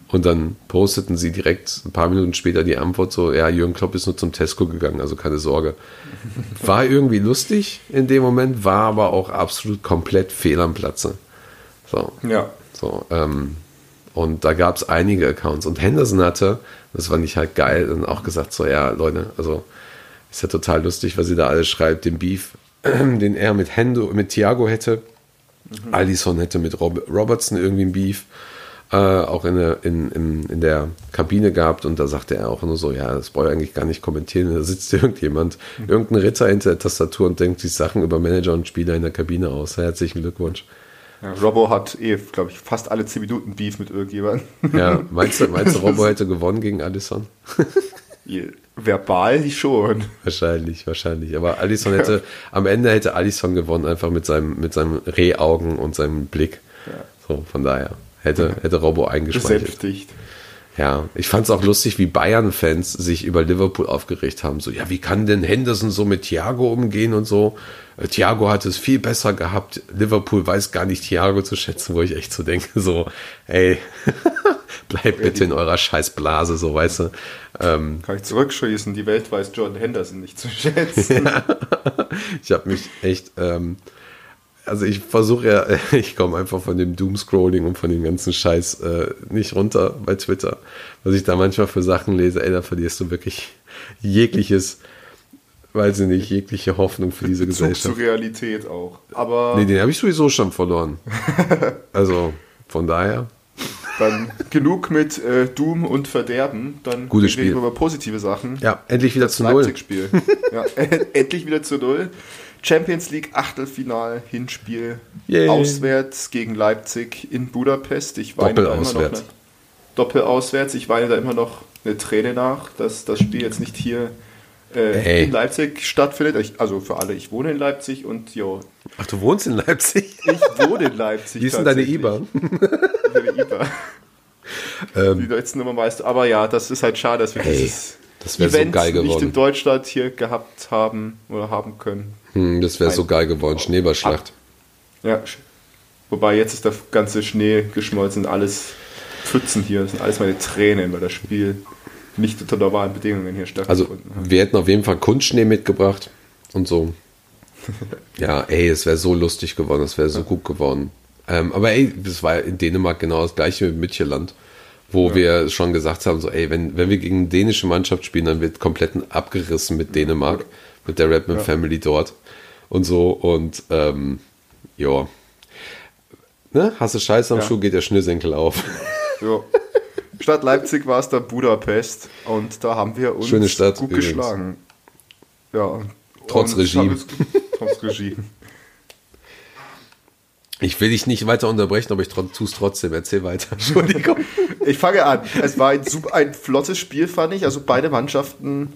Und dann posteten sie direkt ein paar Minuten später die Antwort so, ja, Jürgen Klopp ist nur zum Tesco gegangen, also keine Sorge. <laughs> War irgendwie lustig in dem Moment, war aber auch absolut komplett fehl am Platze. So. Ja. So, ähm, und da gab es einige Accounts. Und Henderson hatte, das fand ich halt geil, dann auch gesagt, so, ja, Leute, also ist ja total lustig, was sie da alles schreibt, den Beef den er mit Hendo, mit Thiago hätte. Mhm. Allison hätte mit Rob Robertson irgendwie ein Beef. äh, auch in der, in, in, in der Kabine gehabt und da sagte er auch nur so, ja, das brauche ich eigentlich gar nicht kommentieren. Da sitzt <laughs> irgendjemand, irgendein Ritter hinter der Tastatur und denkt sich Sachen über Manager und Spieler in der Kabine aus. Herzlichen Glückwunsch. Ja, Robbo hat eh, glaube ich, fast alle 10 Minuten Beef mit irgendjemandem. Ja, meinst du, meinst du <laughs> Robbo hätte gewonnen gegen Alisson? <laughs> Verbal schon. Wahrscheinlich, wahrscheinlich. Aber Alisson hätte, am Ende hätte Alisson gewonnen, einfach mit seinem, mit seinem Rehaugen und seinem Blick. Ja. So, von daher. Hätte, hätte Robbo eingespeichert. Besänftigt. Ja, ich fand es auch lustig, wie Bayern-Fans sich über Liverpool aufgeregt haben. So, ja, wie kann denn Henderson so mit Thiago umgehen und so? Äh, Thiago hat es viel besser gehabt. Liverpool weiß gar nicht Thiago zu schätzen, wo ich echt so denke, so, ey, <laughs> bleibt bitte in eurer scheiß Blase, so, weißt du. Ähm, Kann ich zurückschließen, die Welt weiß Jordan Henderson nicht zu schätzen. <laughs> ich habe mich echt, ähm, also ich versuche ja, <laughs> ich komme einfach von dem Doomscrolling und von dem ganzen Scheiß äh, nicht runter bei Twitter. Was ich da manchmal für Sachen lese, ey, da verlierst du wirklich jegliches, weiß ich nicht, jegliche Hoffnung für diese Bezug Gesellschaft. zur Realität auch. Aber Nee, den habe ich sowieso schon verloren. <laughs> Also von daher, dann genug mit äh, Doom und Verderben. Dann Gutes reden wir Spiel. über positive Sachen. ja, endlich wieder zu null. Leipzig-Spiel. ja, <laughs> endlich wieder zu null. Champions League Achtelfinal Hinspiel Yay. auswärts gegen Leipzig in Budapest. Ich weine da immer noch Doppelauswärts. eine, Doppelauswärts. Ich weine da immer noch eine Träne nach, dass das Spiel jetzt nicht hier äh, in Leipzig stattfindet. Ich, also für alle, ich wohne in Leipzig und jo, Ach, du wohnst in Leipzig? ich wohne in Leipzig. <laughs> Wie ist denn deine tatsächlich. IBA? Meine IBA. Ähm, Die letzten Nummer meist. Aber ja, das ist halt schade, dass wir Ey, dieses das so Event geil nicht in. Deutschland hier gehabt haben oder haben können. Hm, das wäre so geil geworden. Schneeballschlacht. Ja, wobei jetzt ist der ganze Schnee geschmolzen, alles Pfützen hier, das sind alles meine Tränen, weil das Spiel nicht unter normalen Bedingungen hier Also, stattgefunden hat. wir hätten auf jeden Fall Kunstschnee mitgebracht und so. <laughs> Ja, ey, es wäre so lustig geworden, es wäre so gut geworden. Ähm, aber ey, das war in Dänemark genau das gleiche mit Mitchelland, wo wir schon gesagt haben, so, ey, wenn, wenn wir gegen eine dänische Mannschaft spielen, dann wird komplett abgerissen mit Dänemark, mit der Redmond Ja. Family dort und so und ähm, ja. Ne? Hast du Scheiße am Ja. Schuh, geht der Schnürsenkel auf. Ja. <laughs> Statt Leipzig war es dann Budapest und da haben wir uns Schöne Stadt gut übrigens. geschlagen. Ja. Trotz Regime. <laughs> Trotz Regime. Ich will dich nicht weiter unterbrechen, aber ich tue es trotzdem. Erzähl weiter. <laughs> Entschuldigung. Ich fange an. Es war ein, ein flottes Spiel, fand ich. Also beide Mannschaften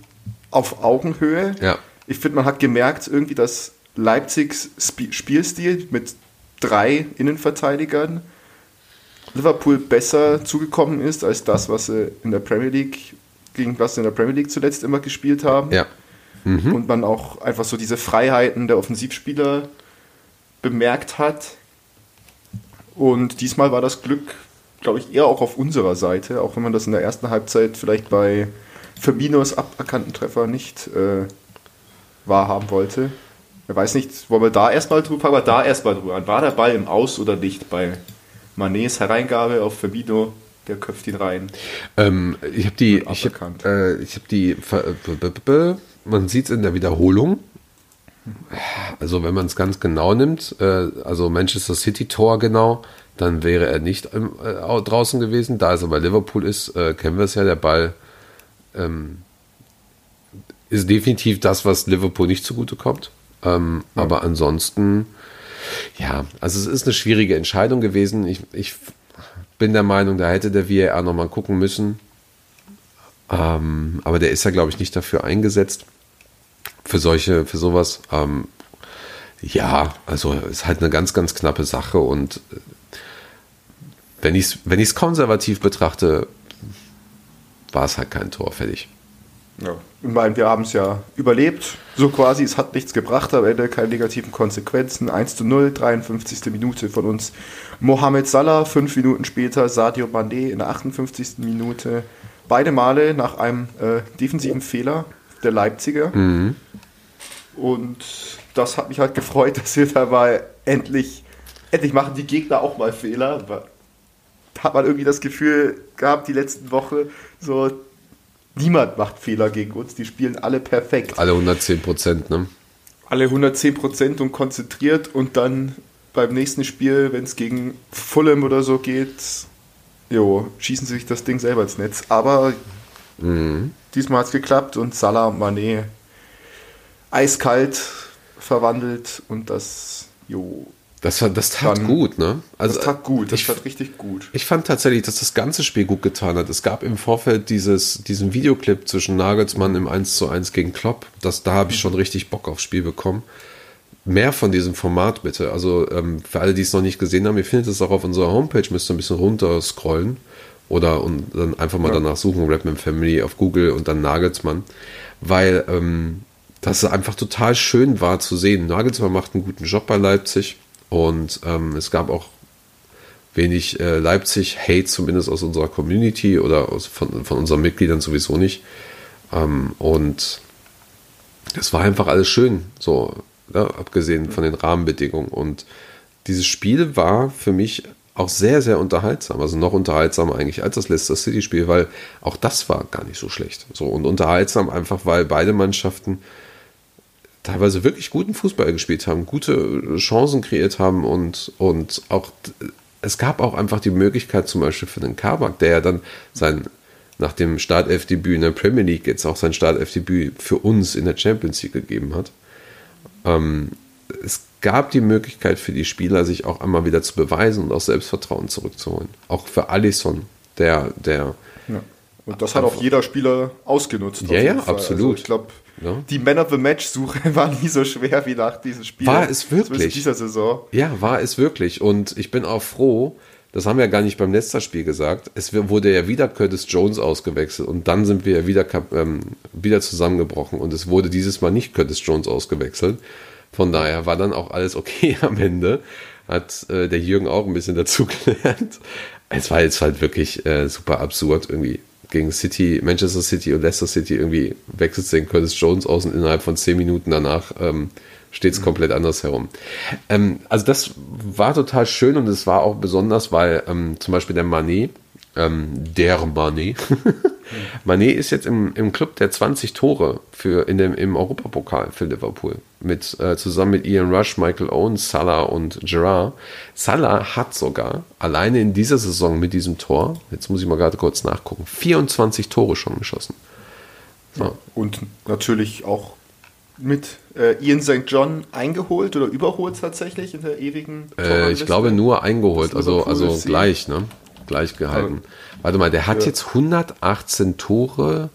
auf Augenhöhe. Ja. Ich finde, man hat gemerkt, irgendwie, dass Leipzigs Sp Spielstil mit drei Innenverteidigern Liverpool besser zugekommen ist als das, was sie in der Premier League, gegen was sie in der Premier League zuletzt immer gespielt haben. Ja. Und man auch einfach so diese Freiheiten der Offensivspieler bemerkt hat. Und diesmal war das Glück, glaube ich, eher auch auf unserer Seite, auch wenn man das in der ersten Halbzeit vielleicht bei Firminos aberkannten Treffer nicht äh, wahrhaben wollte. Ich weiß nicht, wollen wir da erstmal drüber, wir da erstmal drüber an. War der Ball im Aus oder nicht bei Manets Hereingabe auf Firmino? Der köpft ihn rein. Ähm, ich habe die, ich hab, aberkannt. äh, ich habe die, b- b- man sieht es in der Wiederholung. Also wenn man es ganz genau nimmt, äh, also Manchester City Tor genau, dann wäre er nicht im, äh, au- draußen gewesen. Da es aber Liverpool ist, äh, kennen wir es ja, der Ball ähm, ist definitiv das, was Liverpool nicht zugute kommt. Ähm, Aber ansonsten, ja, also es ist eine schwierige Entscheidung gewesen. Ich, ich bin der Meinung, da hätte der VAR nochmal gucken müssen. Ähm, aber der ist ja, glaube ich, nicht dafür eingesetzt. Für solche, für sowas. Ähm, ja, also ist halt eine ganz, ganz knappe Sache und äh, wenn ich es wenn konservativ betrachte, war es halt kein Tor fertig. Ja. Ich meine, wir haben es ja überlebt, so quasi. Es hat nichts gebracht, am Ende keine negativen Konsequenzen. 1 zu 0, 53. Minute von uns. Mohamed Salah, fünf Minuten später Sadio Mané in der 58. Minute. Beide Male nach einem äh, defensiven Fehler der Leipziger. Und das hat mich halt gefreut, <laughs> dass wir da mal endlich, endlich machen die Gegner auch mal Fehler. Da hat man irgendwie das Gefühl gehabt, die letzten Woche, so niemand macht Fehler gegen uns, die spielen alle perfekt. Alle 110 Prozent, ne? Alle 110% und konzentriert und dann beim nächsten Spiel, wenn es gegen Fulham oder so geht, jo, schießen sie sich das Ding selber ins Netz. Aber Mhm. diesmal hat es geklappt und Salah und Mané eiskalt verwandelt und das, jo, Das, das tat Dann- gut, ne? das tat gut, das ich, tat richtig gut. ich fand tatsächlich, dass das ganze Spiel gut getan hat. Es gab im Vorfeld dieses, diesen Videoclip zwischen Nagelsmann im 1 zu 1 gegen Klopp. Das, da habe ich schon richtig Bock aufs Spiel bekommen. Mehr von diesem Format bitte. Also ähm, für alle, die es noch nicht gesehen haben, ihr findet es auch auf unserer Homepage, müsst ihr ein bisschen runter scrollen oder und dann einfach mal Ja. danach suchen, Rapman Family auf Google und dann Nagelsmann. Weil ähm, das einfach total schön war zu sehen. Nagelsmann macht einen guten Job bei Leipzig und ähm, es gab auch wenig äh, Leipzig-Hate, zumindest aus unserer Community oder aus, von, von unseren Mitgliedern sowieso nicht. Ähm, und es war einfach alles schön, so, ne, abgesehen von den Rahmenbedingungen. Und dieses Spiel war für mich auch sehr, sehr unterhaltsam. Also noch unterhaltsamer eigentlich als das Leicester City-Spiel, weil auch das war gar nicht so schlecht. So, und unterhaltsam einfach, weil beide Mannschaften teilweise wirklich guten Fußball gespielt haben, gute Chancen kreiert haben und, und auch es gab auch einfach die Möglichkeit, zum Beispiel für den Kabak, der ja dann sein nach dem Startelfdebüt in der Premier League jetzt auch sein Startelfdebüt für uns in der Champions League gegeben hat. Ähm, es gab die Möglichkeit für die Spieler, sich auch einmal wieder zu beweisen und auch Selbstvertrauen zurückzuholen. Auch für Alisson, der, der Ja. Und das hat auch jeder Spieler ausgenutzt. Ja, ja, Fall. absolut. Also ich glaube, Ja. die Man of the Match-Suche <laughs> war nie so schwer wie nach diesem Spiel. War es wirklich? Dieser Saison. Ja, war es wirklich. Und ich bin auch froh, das haben wir ja gar nicht beim Leicester-Spiel gesagt, es wurde ja wieder Curtis Jones ausgewechselt und dann sind wir ja wieder, ähm, wieder zusammengebrochen und es wurde dieses Mal nicht Curtis Jones ausgewechselt. Von daher war dann auch alles okay <laughs> am Ende. Hat äh, der Jürgen auch ein bisschen dazu gelernt. Es war jetzt halt wirklich äh, super absurd irgendwie. Gegen City, Manchester City und Leicester City irgendwie wechselt den Curtis Jones aus und innerhalb von zehn Minuten danach ähm, steht es komplett anders herum. Ähm, also das war total schön und es war auch besonders, weil ähm, zum Beispiel der Manet, ähm, der Manet, <laughs> Manet ist jetzt im, im Club der 20 Tore für in dem, im Europapokal für Liverpool. Mit, äh, zusammen mit Ian Rush, Michael Owen, Salah und Gerard. Salah hat sogar alleine in dieser Saison mit diesem Tor, jetzt muss ich mal gerade kurz nachgucken, 24 Tore schon geschossen. So. Und natürlich auch mit äh, Ian St. John eingeholt oder überholt tatsächlich in der ewigen Äh, ich glaube nur eingeholt, also, also gleich, ne? Gleich gehalten. Warte mal, der hat Ja. jetzt 118 Tore.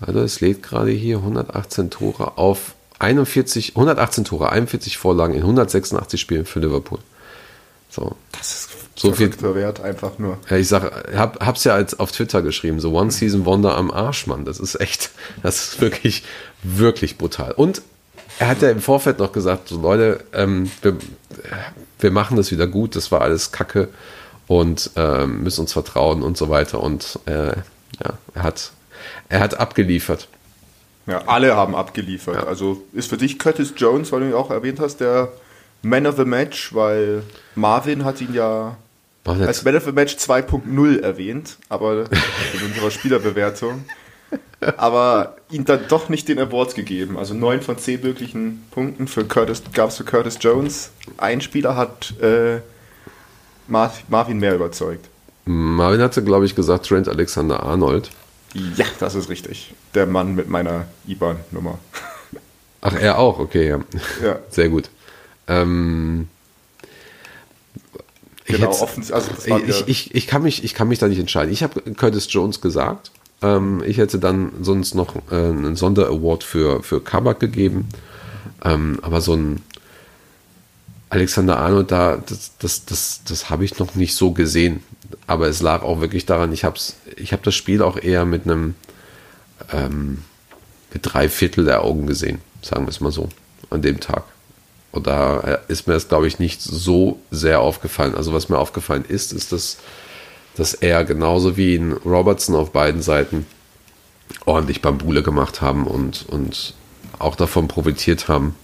Warte, es lädt gerade hier 118 Tore auf 41, 118 Tore, 41 Vorlagen in 186 Spielen für Liverpool. So. Das ist So viel- Wert, einfach nur. Ja, ich sag, hab, hab's ja als auf Twitter geschrieben, so One Season Wonder am Arsch, Mann. Das ist echt, das ist wirklich, wirklich brutal. Und er hat ja im Vorfeld noch gesagt, so Leute, ähm, wir, wir machen das wieder gut, das war alles Kacke und ähm, müssen uns vertrauen und so weiter. Und äh, ja, er hat, er hat abgeliefert. Ja, alle haben abgeliefert. Ja. Also ist für dich Curtis Jones, weil du ihn auch erwähnt hast, der Man of the Match, weil Marvin hat ihn ja als Man of the Match 2.0 erwähnt, aber in unserer Spielerbewertung. Aber ihm dann doch nicht den Award gegeben. Also 9 von 10 möglichen Punkten für Curtis, gab es für Curtis Jones. Ein Spieler hat äh, Mar Marvin mehr überzeugt. Marvin hatte, glaube ich, gesagt, Trent Alexander Arnold. Ja, das ist richtig. Der Mann mit meiner IBAN-Nummer. Ach, er auch, okay, ja. Ja. Sehr gut. Ähm, ich Genau, also das war ich, wieder- ich, ich, kann mich, ich kann mich da nicht entscheiden. Ich habe Curtis Jones gesagt. Ähm, ich hätte dann sonst noch äh, einen Sonderaward für, für Kabak gegeben. Ähm, aber so ein Alexander Arnold, da, das, das, das, das habe ich noch nicht so gesehen. Aber es lag auch wirklich daran, ich habe ich hab das Spiel auch eher mit einem ähm, mit drei Viertel der Augen gesehen, sagen wir es mal so, an dem Tag. Und da ist mir das, glaube ich, nicht so sehr aufgefallen. Also was mir aufgefallen ist, ist, dass, dass er genauso wie in Robertson auf beiden Seiten ordentlich Bambule gemacht haben und, und auch davon profitiert haben.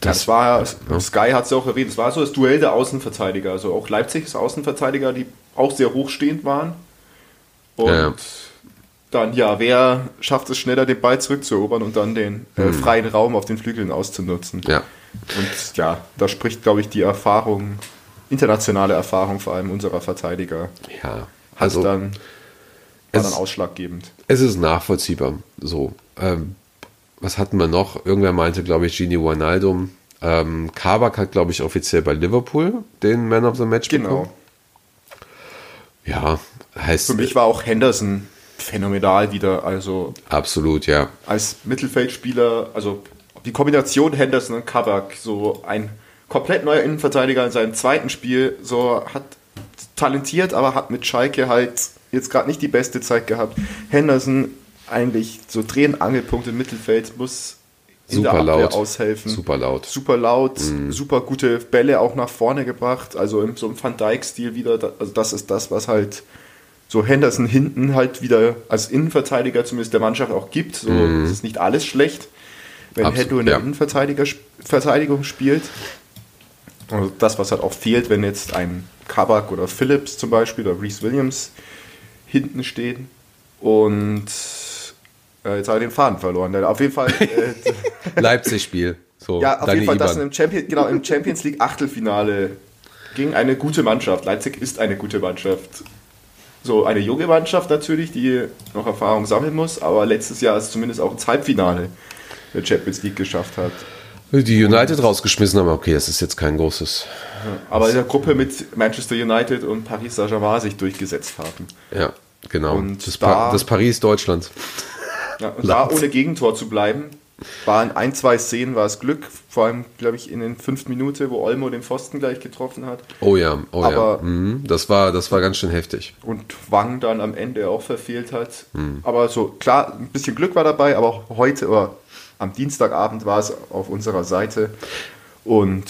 Das war, Sky hat es ja auch erwähnt, es war so das Duell der Außenverteidiger. Also auch Leipzigs Außenverteidiger, die auch sehr hochstehend waren. Und Ja, ja. Dann, ja, wer schafft es schneller, den Ball zurückzuerobern und dann den äh, freien Raum auf den Flügeln auszunutzen? Ja, Und ja, da spricht, glaube ich, die Erfahrung internationale Erfahrung vor allem unserer Verteidiger Ja, hat also dann, war dann ausschlaggebend. es ist nachvollziehbar. So, ähm, was hatten wir noch? Irgendwer meinte, glaube ich, Gini Wijnaldum. Ähm, Kabak hat, glaube ich, offiziell bei Liverpool den Man of the Match Genau. bekommen. Ja, heißt Für mich war auch Henderson phänomenal wieder. Also absolut, ja. als Mittelfeldspieler, also die Kombination Henderson und Kabak, so ein komplett neuer Innenverteidiger in seinem zweiten Spiel, so hat talentiert, aber hat mit Schalke halt jetzt gerade nicht die beste Zeit gehabt. Henderson eigentlich so Dreh- und Angelpunkt im Mittelfeld, muss in Super der Abwehr laut. aushelfen. Super laut. Super laut, super gute Bälle auch nach vorne gebracht, also in so einem Van Dijk-Stil wieder. Also das ist das, was halt so Henderson hinten halt wieder als Innenverteidiger zumindest der Mannschaft auch gibt. So, Es ist nicht alles schlecht, wenn Absolut, Hendo in der ja. Innenverteidiger Verteidigung spielt. Also das, was halt auch fehlt, wenn jetzt ein Kabak oder Phillips zum Beispiel oder Reese Williams hinten stehen. Und äh, jetzt habe ich den Faden verloren. Auf jeden Fall. Äh, <laughs> Leipzig-Spiel. So, ja, auf jeden Fall, IBAN. im, Champion, genau, im Champions League Achtelfinale gegen eine gute Mannschaft. Leipzig ist eine gute Mannschaft. So eine junge Mannschaft natürlich, die noch Erfahrung sammeln muss, aber letztes Jahr ist zumindest auch ins Halbfinale der Champions League geschafft hat. Die United rausgeschmissen haben, okay, das ist jetzt kein großes. Aber in der Gruppe mit Manchester United und Paris Saint-Germain sich durchgesetzt haben. Ja, genau. Und das, da- pa das Paris Deutschlands. Ja, und da ohne Gegentor zu bleiben, war in ein, zwei Szenen war es Glück, vor allem, glaube ich, in den fünf Minuten, wo Olmo den Pfosten gleich getroffen hat. Oh ja, oh Aber- ja. Mhm, das, war, das war ganz schön heftig. und Wang dann am Ende auch verfehlt hat. Aber so, klar, ein bisschen Glück war dabei, aber auch heute oder am Dienstagabend war es auf unserer Seite. Und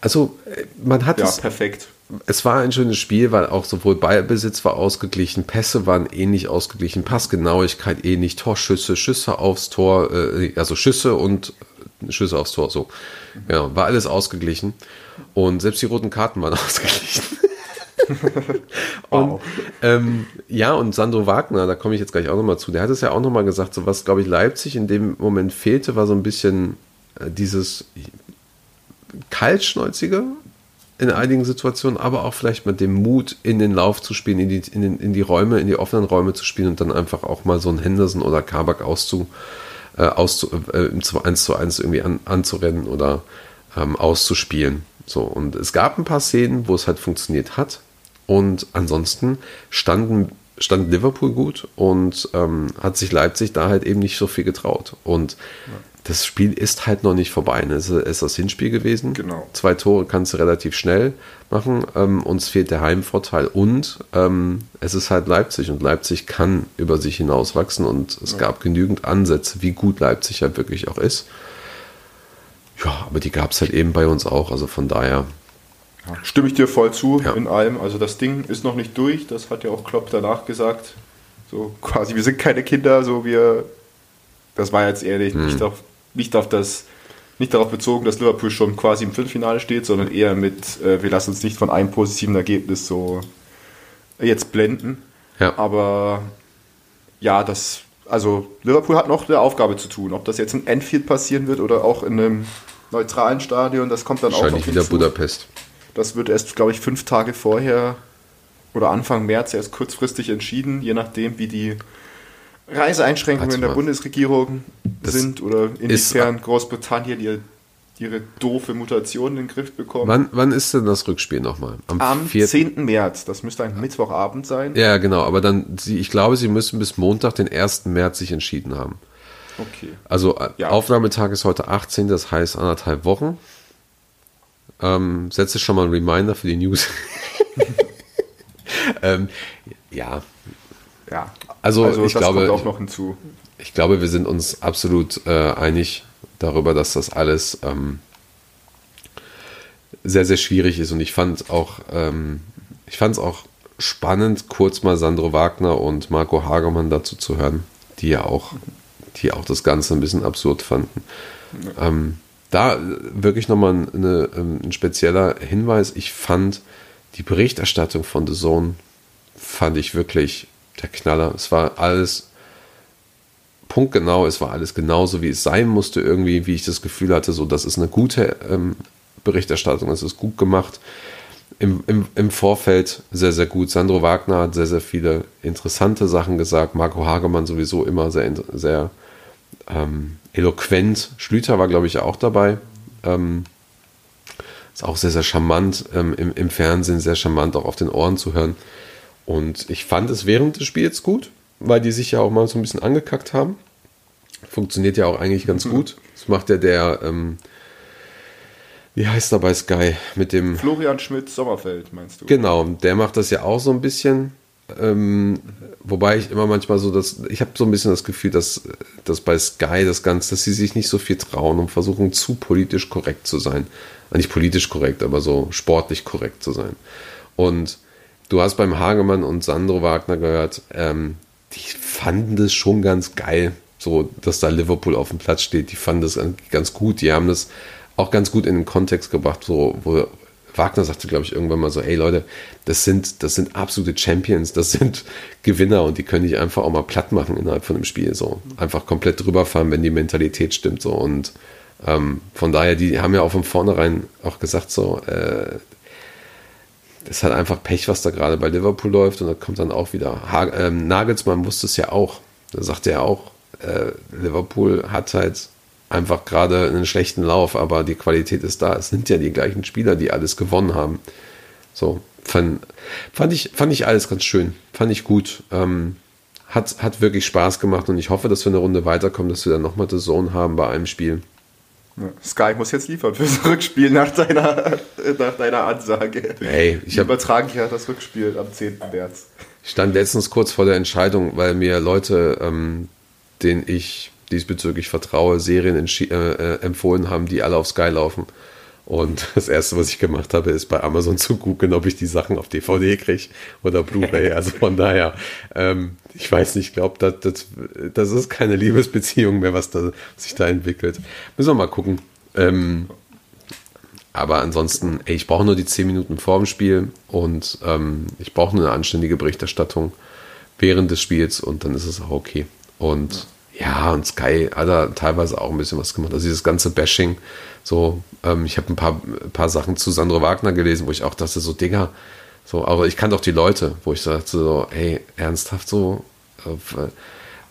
Also, äh, man hat ja, es. perfekt. Es war ein schönes Spiel, weil auch sowohl Ballbesitz war ausgeglichen, Pässe waren ähnlich ausgeglichen, Passgenauigkeit ähnlich, Torschüsse, Schüsse aufs Tor, äh, also Schüsse und äh, Schüsse aufs Tor, so. Ja, war alles ausgeglichen. Und selbst die roten Karten waren <laughs> ausgeglichen. <laughs> Wow. Ähm, ja, und Sandro Wagner, da komme ich jetzt gleich auch nochmal zu, der hat es ja auch nochmal gesagt, so was, glaube ich, Leipzig in dem Moment fehlte, war so ein bisschen äh, dieses kaltschnäuzige in einigen Situationen, aber auch vielleicht mit dem Mut, in den Lauf zu spielen, in die, in, den, in die Räume, in die offenen Räume zu spielen und dann einfach auch mal so einen Henderson oder Kabak auszu, äh, auszu, äh, im 1 zu 1 irgendwie an, anzurennen oder ähm, auszuspielen. So, und es gab ein paar Szenen, wo es halt funktioniert hat. Und ansonsten standen, stand Liverpool gut und ähm, hat sich Leipzig da halt eben nicht so viel getraut. Und das Spiel ist halt noch nicht vorbei. Ne? Es ist das Hinspiel gewesen. Genau. Zwei Tore kannst du relativ schnell machen. Ähm, uns fehlt der Heimvorteil und ähm, es ist halt Leipzig und Leipzig kann über sich hinauswachsen und es gab genügend Ansätze, wie gut Leipzig halt wirklich auch ist. Ja, aber die gab es halt eben bei uns auch. Also von daher, Stimme ich dir voll zu Ja. in allem. Also das Ding ist noch nicht durch, das hat ja auch Klopp danach gesagt. So quasi, wir sind keine Kinder, so wir. Das war jetzt ehrlich Hm. nicht, auf, nicht auf das. Nicht darauf bezogen, dass Liverpool schon quasi im Viertelfinale steht, sondern eher mit, äh, wir lassen uns nicht von einem positiven Ergebnis so jetzt blenden. ja. Aber ja, das, also Liverpool hat noch eine Aufgabe zu tun. Ob das jetzt in Enfield passieren wird oder auch in einem neutralen Stadion, das kommt dann auch wahrscheinlich auf uns wieder. Budapest. Das wird erst, glaube ich, fünf Tage vorher oder Anfang März erst kurzfristig entschieden, je nachdem, wie die Reiseeinschränkungen der. Bundesregierung Das sind oder inwiefern Großbritannien ihre, ihre doofe Mutation in den Griff bekommt. Wann, wann ist denn das Rückspiel nochmal? Am 4. 10. März, das müsste ein Mittwochabend sein. Ja, genau, aber dann, ich glaube, sie müssen bis Montag, den 1. März, sich entschieden haben. Okay. Also äh, Ja. Aufnahmetag ist heute 18, das heißt anderthalb Wochen. Ähm, setze schon mal einen Reminder für die News. <laughs> ähm, ja, Ja. Also, ich das glaube- kommt auch noch hinzu. ich glaube, wir sind uns absolut äh, einig darüber, dass das alles ähm, sehr, sehr schwierig ist. Und ich fand auch, ähm, ich fand es auch spannend, kurz mal Sandro Wagner und Marco Hagemann dazu zu hören, die ja auch, die auch das Ganze ein bisschen absurd fanden. Ähm, da wirklich nochmal eine, ähm, ein spezieller Hinweis. Ich fand die Berichterstattung von The Zone fand ich wirklich der Knaller. Es war alles punktgenau, es war alles genauso, wie es sein musste, irgendwie, wie ich das Gefühl hatte, so, das ist eine gute ähm, Berichterstattung, es ist gut gemacht. im, im, im Vorfeld sehr, sehr gut. Sandro Wagner hat sehr, sehr viele interessante Sachen gesagt. Marco Hagemann sowieso immer sehr, sehr ähm, eloquent. Schlüter war, glaube ich, auch dabei. Ähm, ist auch sehr, sehr charmant ähm, im, im Fernsehen, sehr charmant auch auf den Ohren zu hören. Und ich fand es während des Spiels gut, weil die sich ja auch mal so ein bisschen angekackt haben. Funktioniert ja auch eigentlich ganz mhm. gut. Das macht ja der, ähm, wie heißt er bei Sky? Mit dem. Florian Schmidt Sommerfeld, meinst du? Genau, der macht das ja auch so ein bisschen. Ähm, wobei ich immer manchmal so das, ich habe so ein bisschen das Gefühl, dass, dass bei Sky das Ganze, dass sie sich nicht so viel trauen und versuchen zu politisch korrekt zu sein. Nicht politisch korrekt, aber so sportlich korrekt zu sein. Und du hast beim Hagemann und Sandro Wagner gehört, ähm, die fanden das schon ganz geil, so dass da Liverpool auf dem Platz steht. Die fanden das ganz gut. Die haben das auch ganz gut in den Kontext gebracht, so, wo Wagner sagte, glaube ich, irgendwann mal so, ey Leute, das sind, das sind absolute Champions, das sind <laughs> Gewinner und die können dich einfach auch mal platt machen innerhalb von einem Spiel. So. Einfach komplett drüber fahren, wenn die Mentalität stimmt. So. Und ähm, von daher, die haben ja auch von vornherein auch gesagt, so, äh, das hat einfach Pech, was da gerade bei Liverpool läuft und da kommt dann auch wieder. Ha ähm, Nagelsmann wusste es ja auch. Da sagte er auch, äh, Liverpool hat halt einfach gerade einen schlechten Lauf, aber die Qualität ist da. Es sind ja die gleichen Spieler, die alles gewonnen haben. So, fand, fand, ich, fand ich alles ganz schön. Fand ich gut. Ähm, hat, hat wirklich Spaß gemacht und ich hoffe, dass wir eine Runde weiterkommen, dass wir dann nochmal The Zone haben bei einem Spiel. Sky muss jetzt liefern fürs <laughs> Rückspiel nach deiner, nach deiner Ansage. Hey, ich habe übertragen ja das Rückspiel am 10. März. Ich stand letztens kurz vor der Entscheidung, weil mir Leute, ähm, denen ich diesbezüglich vertraue, Serien äh, äh, empfohlen haben, die alle auf Sky laufen. Und <laughs> das erste, was ich gemacht habe, ist bei Amazon zu googeln, ob ich die Sachen auf DVD kriege oder Blu-ray. Also von daher, ähm, ich weiß nicht, ich glaube, das, das, das, ist keine Liebesbeziehung mehr, was da, sich da entwickelt. Müssen wir mal gucken. Ähm, aber ansonsten, ey, ich brauche nur die 10 Minuten vor dem Spiel und ähm, ich brauche eine anständige Berichterstattung während des Spiels und dann ist es auch okay. Und ja, und Sky hat da teilweise auch ein bisschen was gemacht. Also dieses ganze Bashing, so, ähm, ich habe ein paar, ein paar Sachen zu Sandro Wagner gelesen, wo ich auch dachte, so, Digga, so, aber ich kann doch die Leute, wo ich sagte, so, hey, ernsthaft so, äh,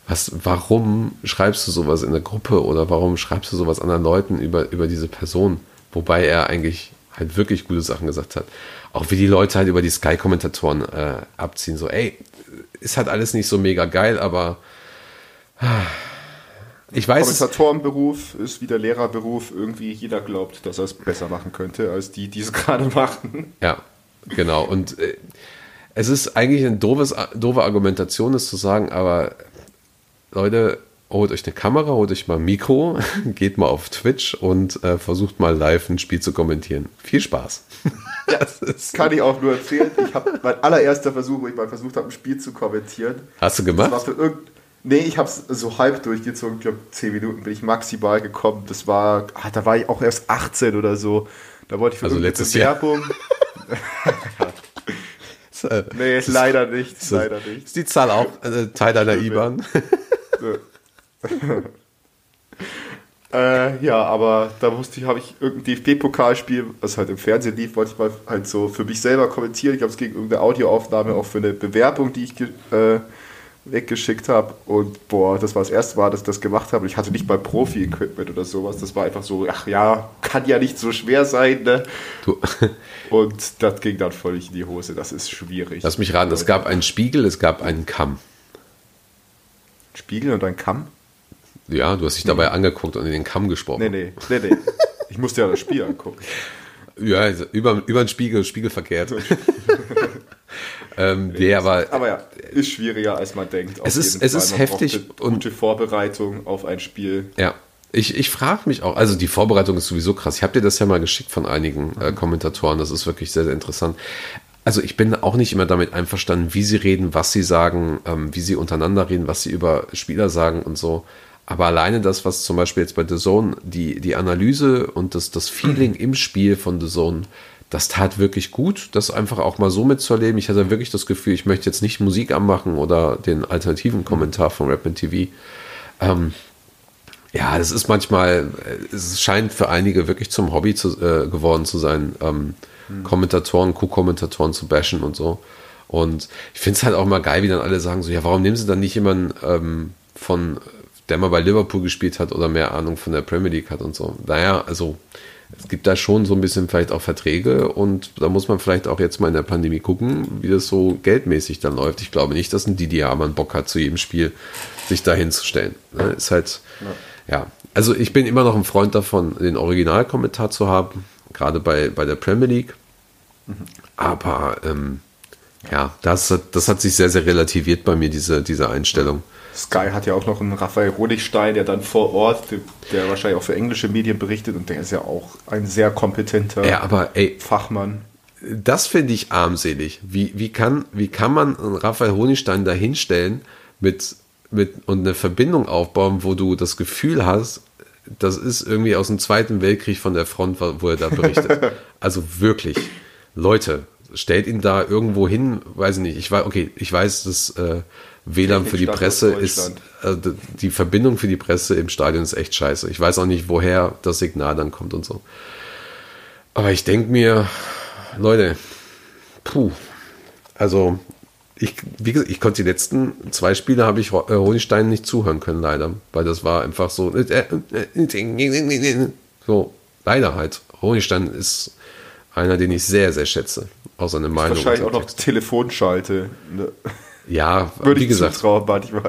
was, warum schreibst du sowas in der Gruppe oder warum schreibst du sowas anderen Leuten über, über diese Person? Wobei er eigentlich halt wirklich gute Sachen gesagt hat. Auch wie die Leute halt über die Sky-Kommentatoren äh, abziehen, so, ey, ist halt alles nicht so mega geil, aber ich weiß. Kommentatorenberuf ist wie der Lehrerberuf. Irgendwie jeder glaubt, dass er es besser machen könnte, als die, die es <laughs> gerade machen. Ja, genau. Und äh, es ist eigentlich eine doofes, doofe Argumentation, das zu sagen, aber Leute, holt euch eine Kamera, holt euch mal ein Mikro, <laughs> geht mal auf Twitch und äh, versucht mal live ein Spiel zu kommentieren. Viel Spaß. <laughs> Ja, das kann ich auch nur erzählen. Ich habe mein allererster Versuch, wo ich mal versucht habe, ein Spiel zu kommentieren. Hast du gemacht? Das war für irgendein Nee, ich habe es so halb durchgezogen. Ich glaube, 10 Minuten bin ich maximal gekommen. Das war, ah, da war ich auch erst 18 oder so. Da wollte ich für also letztes Werbung. <laughs> Jahr. nee, ist, leider nicht. Ist, leider nicht. Ist die Zahl auch äh, Teil deiner IBAN? <laughs> äh, ja, aber da wusste ich, habe ich irgendein DFB-Pokalspiel, was halt im Fernsehen lief, wollte ich mal halt so für mich selber kommentieren. Ich glaube, es ging irgendeine Audioaufnahme auch für eine Bewerbung, die ich äh, weggeschickt habe. Und boah, das war das erste Mal, dass ich das gemacht habe. Ich hatte nicht mal Profi-Equipment oder sowas. Das war einfach so, ach ja, kann ja nicht so schwer sein. Ne? <laughs> Und das ging dann völlig in die Hose. Das ist schwierig. Lass mich raten, es gab einen Spiegel, es gab einen Kamm. Spiegel und ein Kamm? Ja, du hast dich dabei angeguckt und in den Kamm gesprochen. Nee, nee, nee, nee. Ich musste ja das Spiel angucken. <laughs> Ja, also über, über den Spiegel, Spiegel verkehrt. <laughs> ähm, nee, aber, aber ja, ist schwieriger als man denkt. Es ist, es ist heftig und gute Vorbereitung auf ein Spiel. Ja. Ich, ich frage mich auch, also die Vorbereitung ist sowieso krass. Ich habe dir das ja mal geschickt von einigen äh, Kommentatoren. Das ist wirklich sehr, sehr interessant. Also ich bin auch nicht immer damit einverstanden, wie sie reden, was sie sagen, ähm, wie sie untereinander reden, was sie über Spieler sagen und so. Aber alleine das, was zum Beispiel jetzt bei The Zone, die, die Analyse und das, das Feeling im Spiel von The Zone, das tat wirklich gut, das einfach auch mal so mitzuerleben. Ich hatte wirklich das Gefühl, ich möchte jetzt nicht Musik anmachen oder den alternativen Kommentar von Rap TV. Ähm, Ja, das ist manchmal, äh, es scheint für einige wirklich zum Hobby zu, äh, geworden zu sein, ähm, mhm. Kommentatoren, Co-Kommentatoren zu bashen und so. Und ich finde es halt auch mal geil, wie dann alle sagen so, ja, warum nehmen sie dann nicht jemanden ähm, von, der mal bei Liverpool gespielt hat oder mehr Ahnung von der Premier League hat und so. Naja, also es gibt da schon so ein bisschen vielleicht auch Verträge und da muss man vielleicht auch jetzt mal in der Pandemie gucken, wie das so geldmäßig dann läuft. Ich glaube nicht, dass ein Didi Hamann Bock hat, zu jedem Spiel sich da hinzustellen. Ne? Ist halt, ja. ja. Also ich bin immer noch ein Freund davon, den Originalkommentar zu haben, gerade bei, bei der Premier League. Aber ähm, ja, das, das hat sich sehr, sehr relativiert bei mir, diese, diese Einstellung. Sky hat ja auch noch einen Raphael Honigstein, der dann vor Ort, der wahrscheinlich auch für englische Medien berichtet und der ist ja auch ein sehr kompetenter ja, aber, ey, Fachmann. Das finde ich armselig. Wie, wie, kann, wie kann man einen Raphael Honigstein da hinstellen mit, mit, und eine Verbindung aufbauen, wo du das Gefühl hast, das ist irgendwie aus dem Zweiten Weltkrieg von der Front, wo er da berichtet. <laughs> also wirklich, Leute, stellt ihn da irgendwo hin, weiß ich nicht. Ich weiß, okay, ich weiß, dass äh, WLAN für die Presse ist, äh, die Verbindung für die Presse im Stadion ist echt scheiße. Ich weiß auch nicht, woher das Signal dann kommt und so. Aber ich denke mir, Leute, puh, also ich, wie gesagt, ich konnte die letzten zwei Spiele habe ich äh, Honigstein nicht zuhören können, leider, weil das war einfach so, äh, äh, so, leider halt. Honigstein ist einer, den ich sehr, sehr schätze, aus seiner Meinung. Wahrscheinlich auch noch Telefonschalte. Ne? Ja, <laughs> Würde wie gesagt,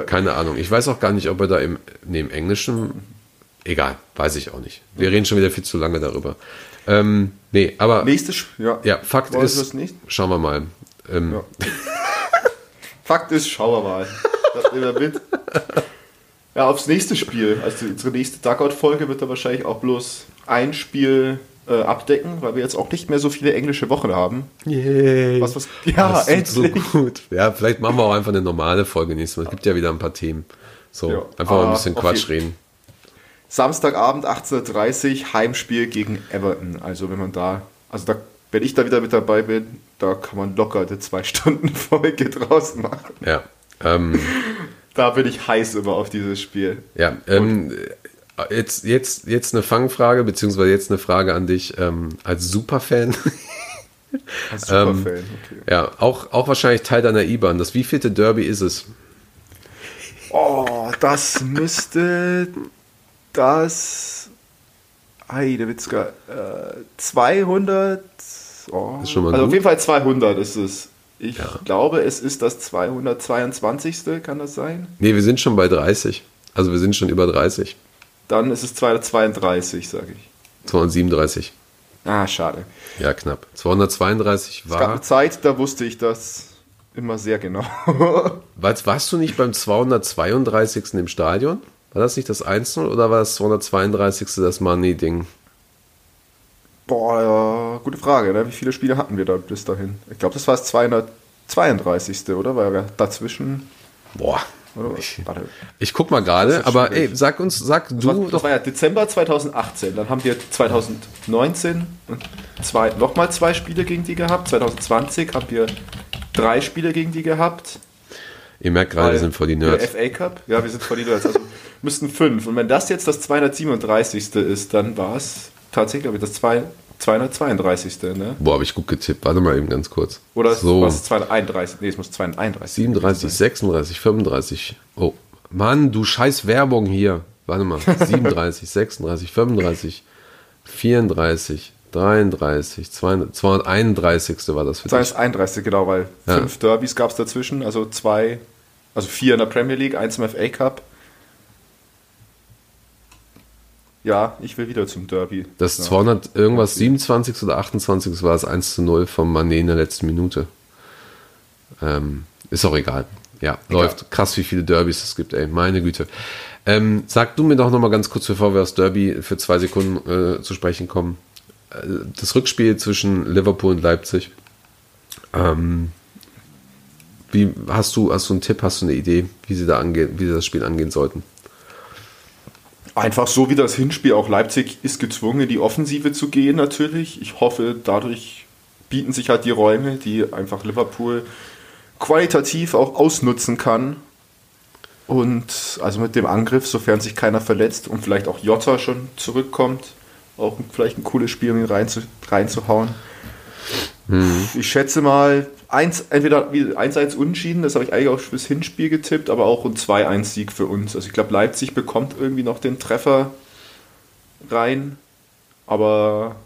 keine Ahnung. Ich weiß auch gar nicht, ob er da im, im Englischen, egal, weiß ich auch nicht. Wir reden schon wieder viel zu lange darüber. Ähm, nee, aber. Nächstes, ja. Ja, Fakt Wollen ist, schauen wir mal. Ähm, ja. <laughs> Fakt ist, schauen wir mal. Das nehmen wir mit. Ja, aufs nächste Spiel. Also unsere nächste Duckout-Folge wird da wahrscheinlich auch bloß ein Spiel äh, abdecken, weil wir jetzt auch nicht mehr so viele englische Wochen haben. Yay. Was, was, ja, endlich. So gut. Ja, vielleicht machen wir auch einfach eine normale Folge nächstes Mal. Es gibt ja wieder ein paar Themen. So, ja. einfach mal ein bisschen Quatsch reden. Samstagabend 18.30 Uhr, Heimspiel gegen Everton. Also wenn man da, also da, wenn ich da wieder mit dabei bin, da kann man locker eine zwei Stunden Folge <laughs> draus machen. Ja. Ähm, da bin ich heiß immer auf dieses Spiel. Ja, ähm, Jetzt, jetzt, jetzt eine Fangfrage, beziehungsweise jetzt eine Frage an dich ähm, als Superfan. <laughs> Als Superfan, ähm, okay. Ja, auch, auch wahrscheinlich Teil deiner IBAN. Das wievielte Derby ist es? Oh, das müsste das Heidewitzka äh, 200 oh, ist schon mal also gut. auf jeden Fall 200 ist es. Ich ja. glaube, es ist das 222. Kann das sein? Nee, wir sind schon bei 30. Also wir sind schon über 30. Dann ist es 232, sage ich. 237. Ah, schade. Ja, knapp. 232 war. Es gab eine Zeit, da wusste ich das immer sehr genau. <laughs> warst du nicht beim 232. im Stadion? War das nicht das 1-0 oder war das 232. das Money-Ding? Boah, ja, gute Frage. Ne? Wie viele Spiele hatten wir da bis dahin? Ich glaube, das war das 232. oder? Weil wir dazwischen. Boah, ich, ich guck mal gerade, aber ey, sag uns, sag das du war, Das war ja Dezember 2018, dann haben wir 2019 zwei, nochmal zwei Spiele gegen die gehabt, 2020 haben wir drei Spiele gegen die gehabt. Ihr merkt gerade, wir sind vor die Nerds. FA Cup, ja, wir sind vor die Nerds, also müssten fünf. Und wenn das jetzt das 237. ist, dann war es tatsächlich, glaube ich, das zwei, 232. Ne? Boah, habe ich gut getippt. Warte mal eben ganz kurz. Oder so. was 231? Nee, es muss 231. 37, 36, 35. Oh, Mann, du scheiß Werbung hier. Warte mal. 37, 36, 35, 34, 33, 231. war das für 231, dich. genau, weil ja. fünf Derbys gab es dazwischen. Also zwei, also vier in der Premier League, eins im FA Cup. Ja, ich will wieder zum Derby. Das ja. 200 irgendwas 27 oder 28 war es 1 zu 0 vom Mané in der letzten Minute. Ähm, ist auch egal. Ja, egal. läuft. Krass, wie viele Derbys es gibt, ey. Meine Güte. Ähm, sag du mir doch nochmal ganz kurz, bevor wir aufs Derby für zwei Sekunden äh, zu sprechen kommen. Äh, das Rückspiel zwischen Liverpool und Leipzig. Ähm, wie hast du, hast du einen Tipp, hast du eine Idee, wie sie da angehen, wie sie das Spiel angehen sollten? Einfach so wie das Hinspiel, auch Leipzig ist gezwungen, in die Offensive zu gehen natürlich. Ich hoffe, dadurch bieten sich halt die Räume, die einfach Liverpool qualitativ auch ausnutzen kann. Und also mit dem Angriff, sofern sich keiner verletzt und vielleicht auch Jota schon zurückkommt, auch vielleicht ein cooles Spiel, um ihn rein zu, reinzuhauen. Mhm. Ich schätze mal, eins, entweder 1-1 unentschieden, das habe ich eigentlich auch fürs Hinspiel getippt, aber auch ein 2-1-Sieg für uns. Also ich glaube, Leipzig bekommt irgendwie noch den Treffer rein, aber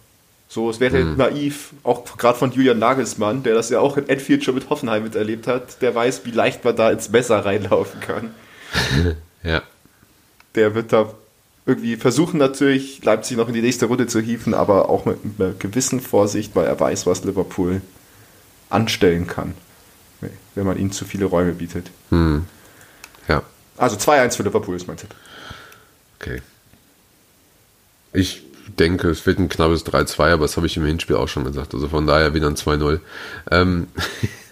so, es wäre mhm. naiv, auch gerade von Julian Nagelsmann, der das ja auch in Enfield schon mit Hoffenheim miterlebt hat, der weiß, wie leicht man da ins Messer reinlaufen kann. <laughs> ja. Der wird da irgendwie versuchen natürlich, Leipzig noch in die nächste Runde zu hieven, aber auch mit einer gewissen Vorsicht, weil er weiß, was Liverpool anstellen kann, wenn man ihnen zu viele Räume bietet. Hm. Ja. Also 2-1 für Liverpool ist mein Tipp. Okay. Ich denke, es wird ein knappes 3-2, aber das habe ich im Hinspiel auch schon gesagt. Also von daher wieder ein 2-0. Ähm,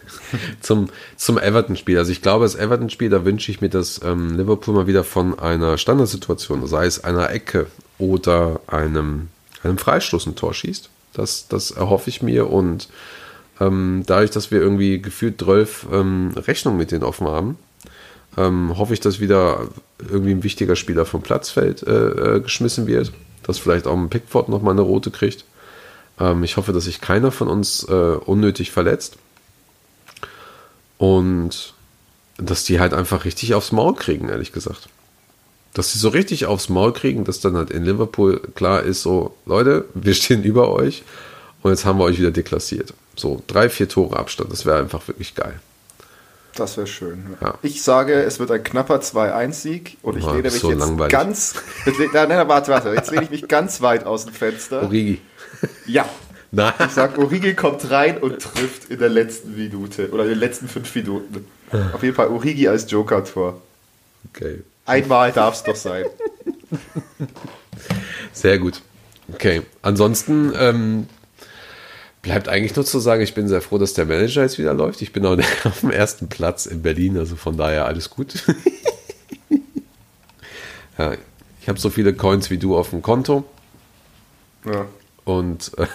<laughs> zum, zum Everton-Spiel. Also ich glaube, das Everton-Spiel, da wünsche ich mir, dass ähm, Liverpool mal wieder von einer Standardsituation, sei es einer Ecke oder einem, einem Freistoß ein Tor schießt. Das, das erhoffe ich mir und ähm, dadurch, dass wir irgendwie gefühlt 12 ähm, Rechnungen mit denen offen haben, ähm, hoffe ich, dass wieder irgendwie ein wichtiger Spieler vom Platz fällt, äh, äh, geschmissen wird dass vielleicht auch ein Pickford nochmal eine rote kriegt. Ähm, ich hoffe, dass sich keiner von uns äh, unnötig verletzt. Und dass die halt einfach richtig aufs Maul kriegen, ehrlich gesagt. Dass sie so richtig aufs Maul kriegen, dass dann halt in Liverpool klar ist, so, Leute, wir stehen <laughs> über euch und jetzt haben wir euch wieder deklassiert. So, drei, vier Tore Abstand, das wäre einfach wirklich geil. Das wäre schön. Ja. Ich sage, es wird ein knapper 2-1-Sieg und ich oh, lehne mich so jetzt langweilig. ganz. <laughs> Nein, nein, warte, warte. Jetzt lehne ich mich ganz weit aus dem Fenster. Origi. Ja. <laughs> Nein. Ich sage, Origi kommt rein und trifft in der letzten Minute oder in den letzten fünf Minuten. Auf jeden Fall Origi als Joker-Tor. Okay. Einmal darf es doch sein. <laughs> Sehr gut. Okay. Ansonsten ähm, Bleibt eigentlich nur zu sagen, ich bin sehr froh, dass der Manager jetzt wieder läuft. Ich bin auch <laughs> auf dem ersten Platz in Berlin, also von daher alles gut. <laughs> ja, ich habe so viele Coins wie du auf dem Konto. Ja. Und äh,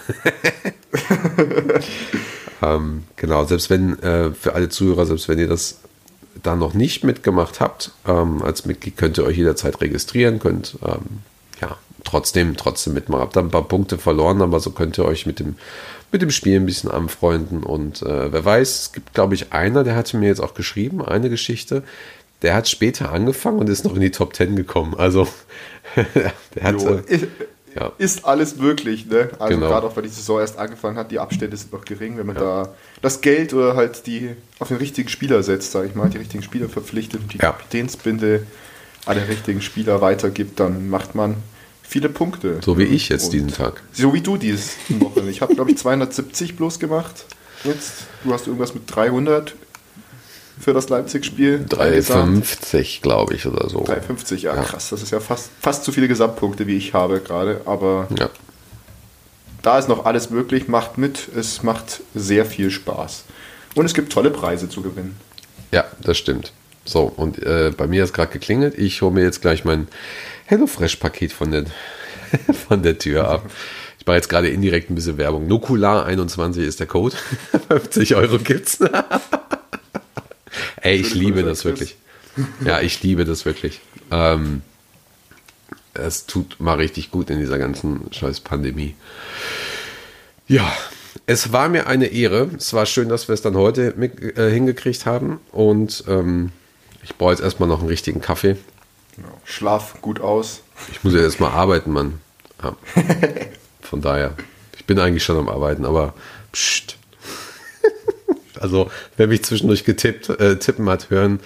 <laughs> ähm, genau, selbst wenn äh, für alle Zuhörer, selbst wenn ihr das da noch nicht mitgemacht habt, ähm, als Mitglied könnt ihr euch jederzeit registrieren, könnt ähm, ja trotzdem, trotzdem mitmachen. Habt da ein paar Punkte verloren, aber so könnt ihr euch mit dem mit dem Spiel ein bisschen anfreunden. Und äh, wer weiß, es gibt, glaube ich, einer, der hatte mir jetzt auch geschrieben, eine Geschichte. Der hat später angefangen und ist noch in die Top 10 gekommen. Also, <laughs> der hat. Jo, äh, ja. Ist alles möglich, ne? Also genau. gerade auch, weil die Saison erst angefangen hat, die Abstände sind noch gering. Wenn man ja. da das Geld oder halt die auf den richtigen Spieler setzt, sage ich mal, die richtigen Spieler verpflichtet und die ja. Kapitänsbinde an den richtigen Spieler weitergibt, dann macht man viele Punkte. So wie ich jetzt und diesen Tag. So wie du diese Woche. Ich habe, glaube ich, 270 bloß gemacht. Jetzt, du hast irgendwas mit 300 für das Leipzig-Spiel. 350, glaube ich, oder so. 350, ja, ja, krass. Das ist ja fast, fast so viele Gesamtpunkte, wie ich habe gerade. Aber ja. da ist noch alles möglich. Macht mit. Es macht sehr viel Spaß. Und es gibt tolle Preise zu gewinnen. Ja, das stimmt. So, und äh, bei mir ist gerade geklingelt. Ich hole mir jetzt gleich mein HelloFresh-Paket von der, <laughs> von der Tür ab. Ich mache jetzt gerade indirekt ein bisschen Werbung. Nukular21 ist der Code. <laughs> 50 Euro gibt's. Ey, ich liebe das wirklich. Ja, ich liebe das wirklich. Ähm, es tut mal richtig gut in dieser ganzen scheiß Pandemie. Ja, es war mir eine Ehre. Es war schön, dass wir es dann heute mit, äh, hingekriegt haben. Und ähm, ich brauche jetzt erstmal noch einen richtigen Kaffee. Schlaf gut aus. Ich muss ja erstmal arbeiten, Mann. Ja. <laughs> Von daher. Ich bin eigentlich schon am Arbeiten, aber pst. Also, wer mich zwischendurch getippt, äh, tippen hat, hören,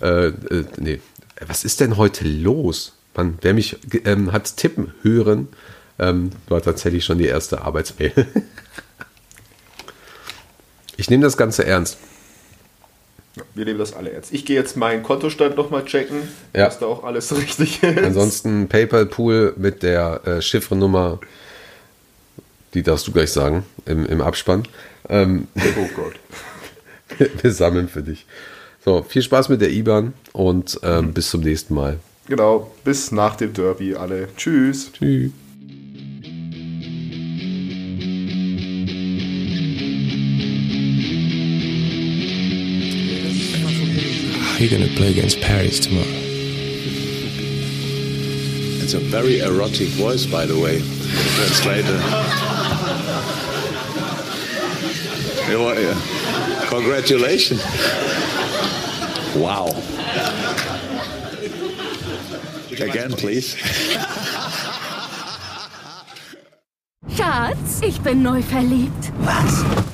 äh, äh, nee. Was ist denn heute los? Mann, wer mich ähm, hat tippen hören, ähm, war tatsächlich schon die erste Arbeitsmail. <laughs> ich nehme das Ganze ernst. Wir nehmen das alle ernst. Ich gehe jetzt meinen Kontostand nochmal checken, ja. dass da auch alles <laughs> richtig ist. Ansonsten PayPal-Pool mit der äh, Chiffrenummer, die darfst du gleich sagen, im, im Abspann. Ähm, oh Gott. wir, <laughs> wir, sammeln für dich. So, viel Spaß mit der IBAN und ähm, mhm. bis zum nächsten Mal. Genau, bis nach dem Derby alle. Tschüss. Tschüss. We're gonna play against Paris tomorrow. It's a very erotic voice, by the way. Translator. Congratulations. Wow. Again, please. Schatz, ich bin neu verliebt. Was?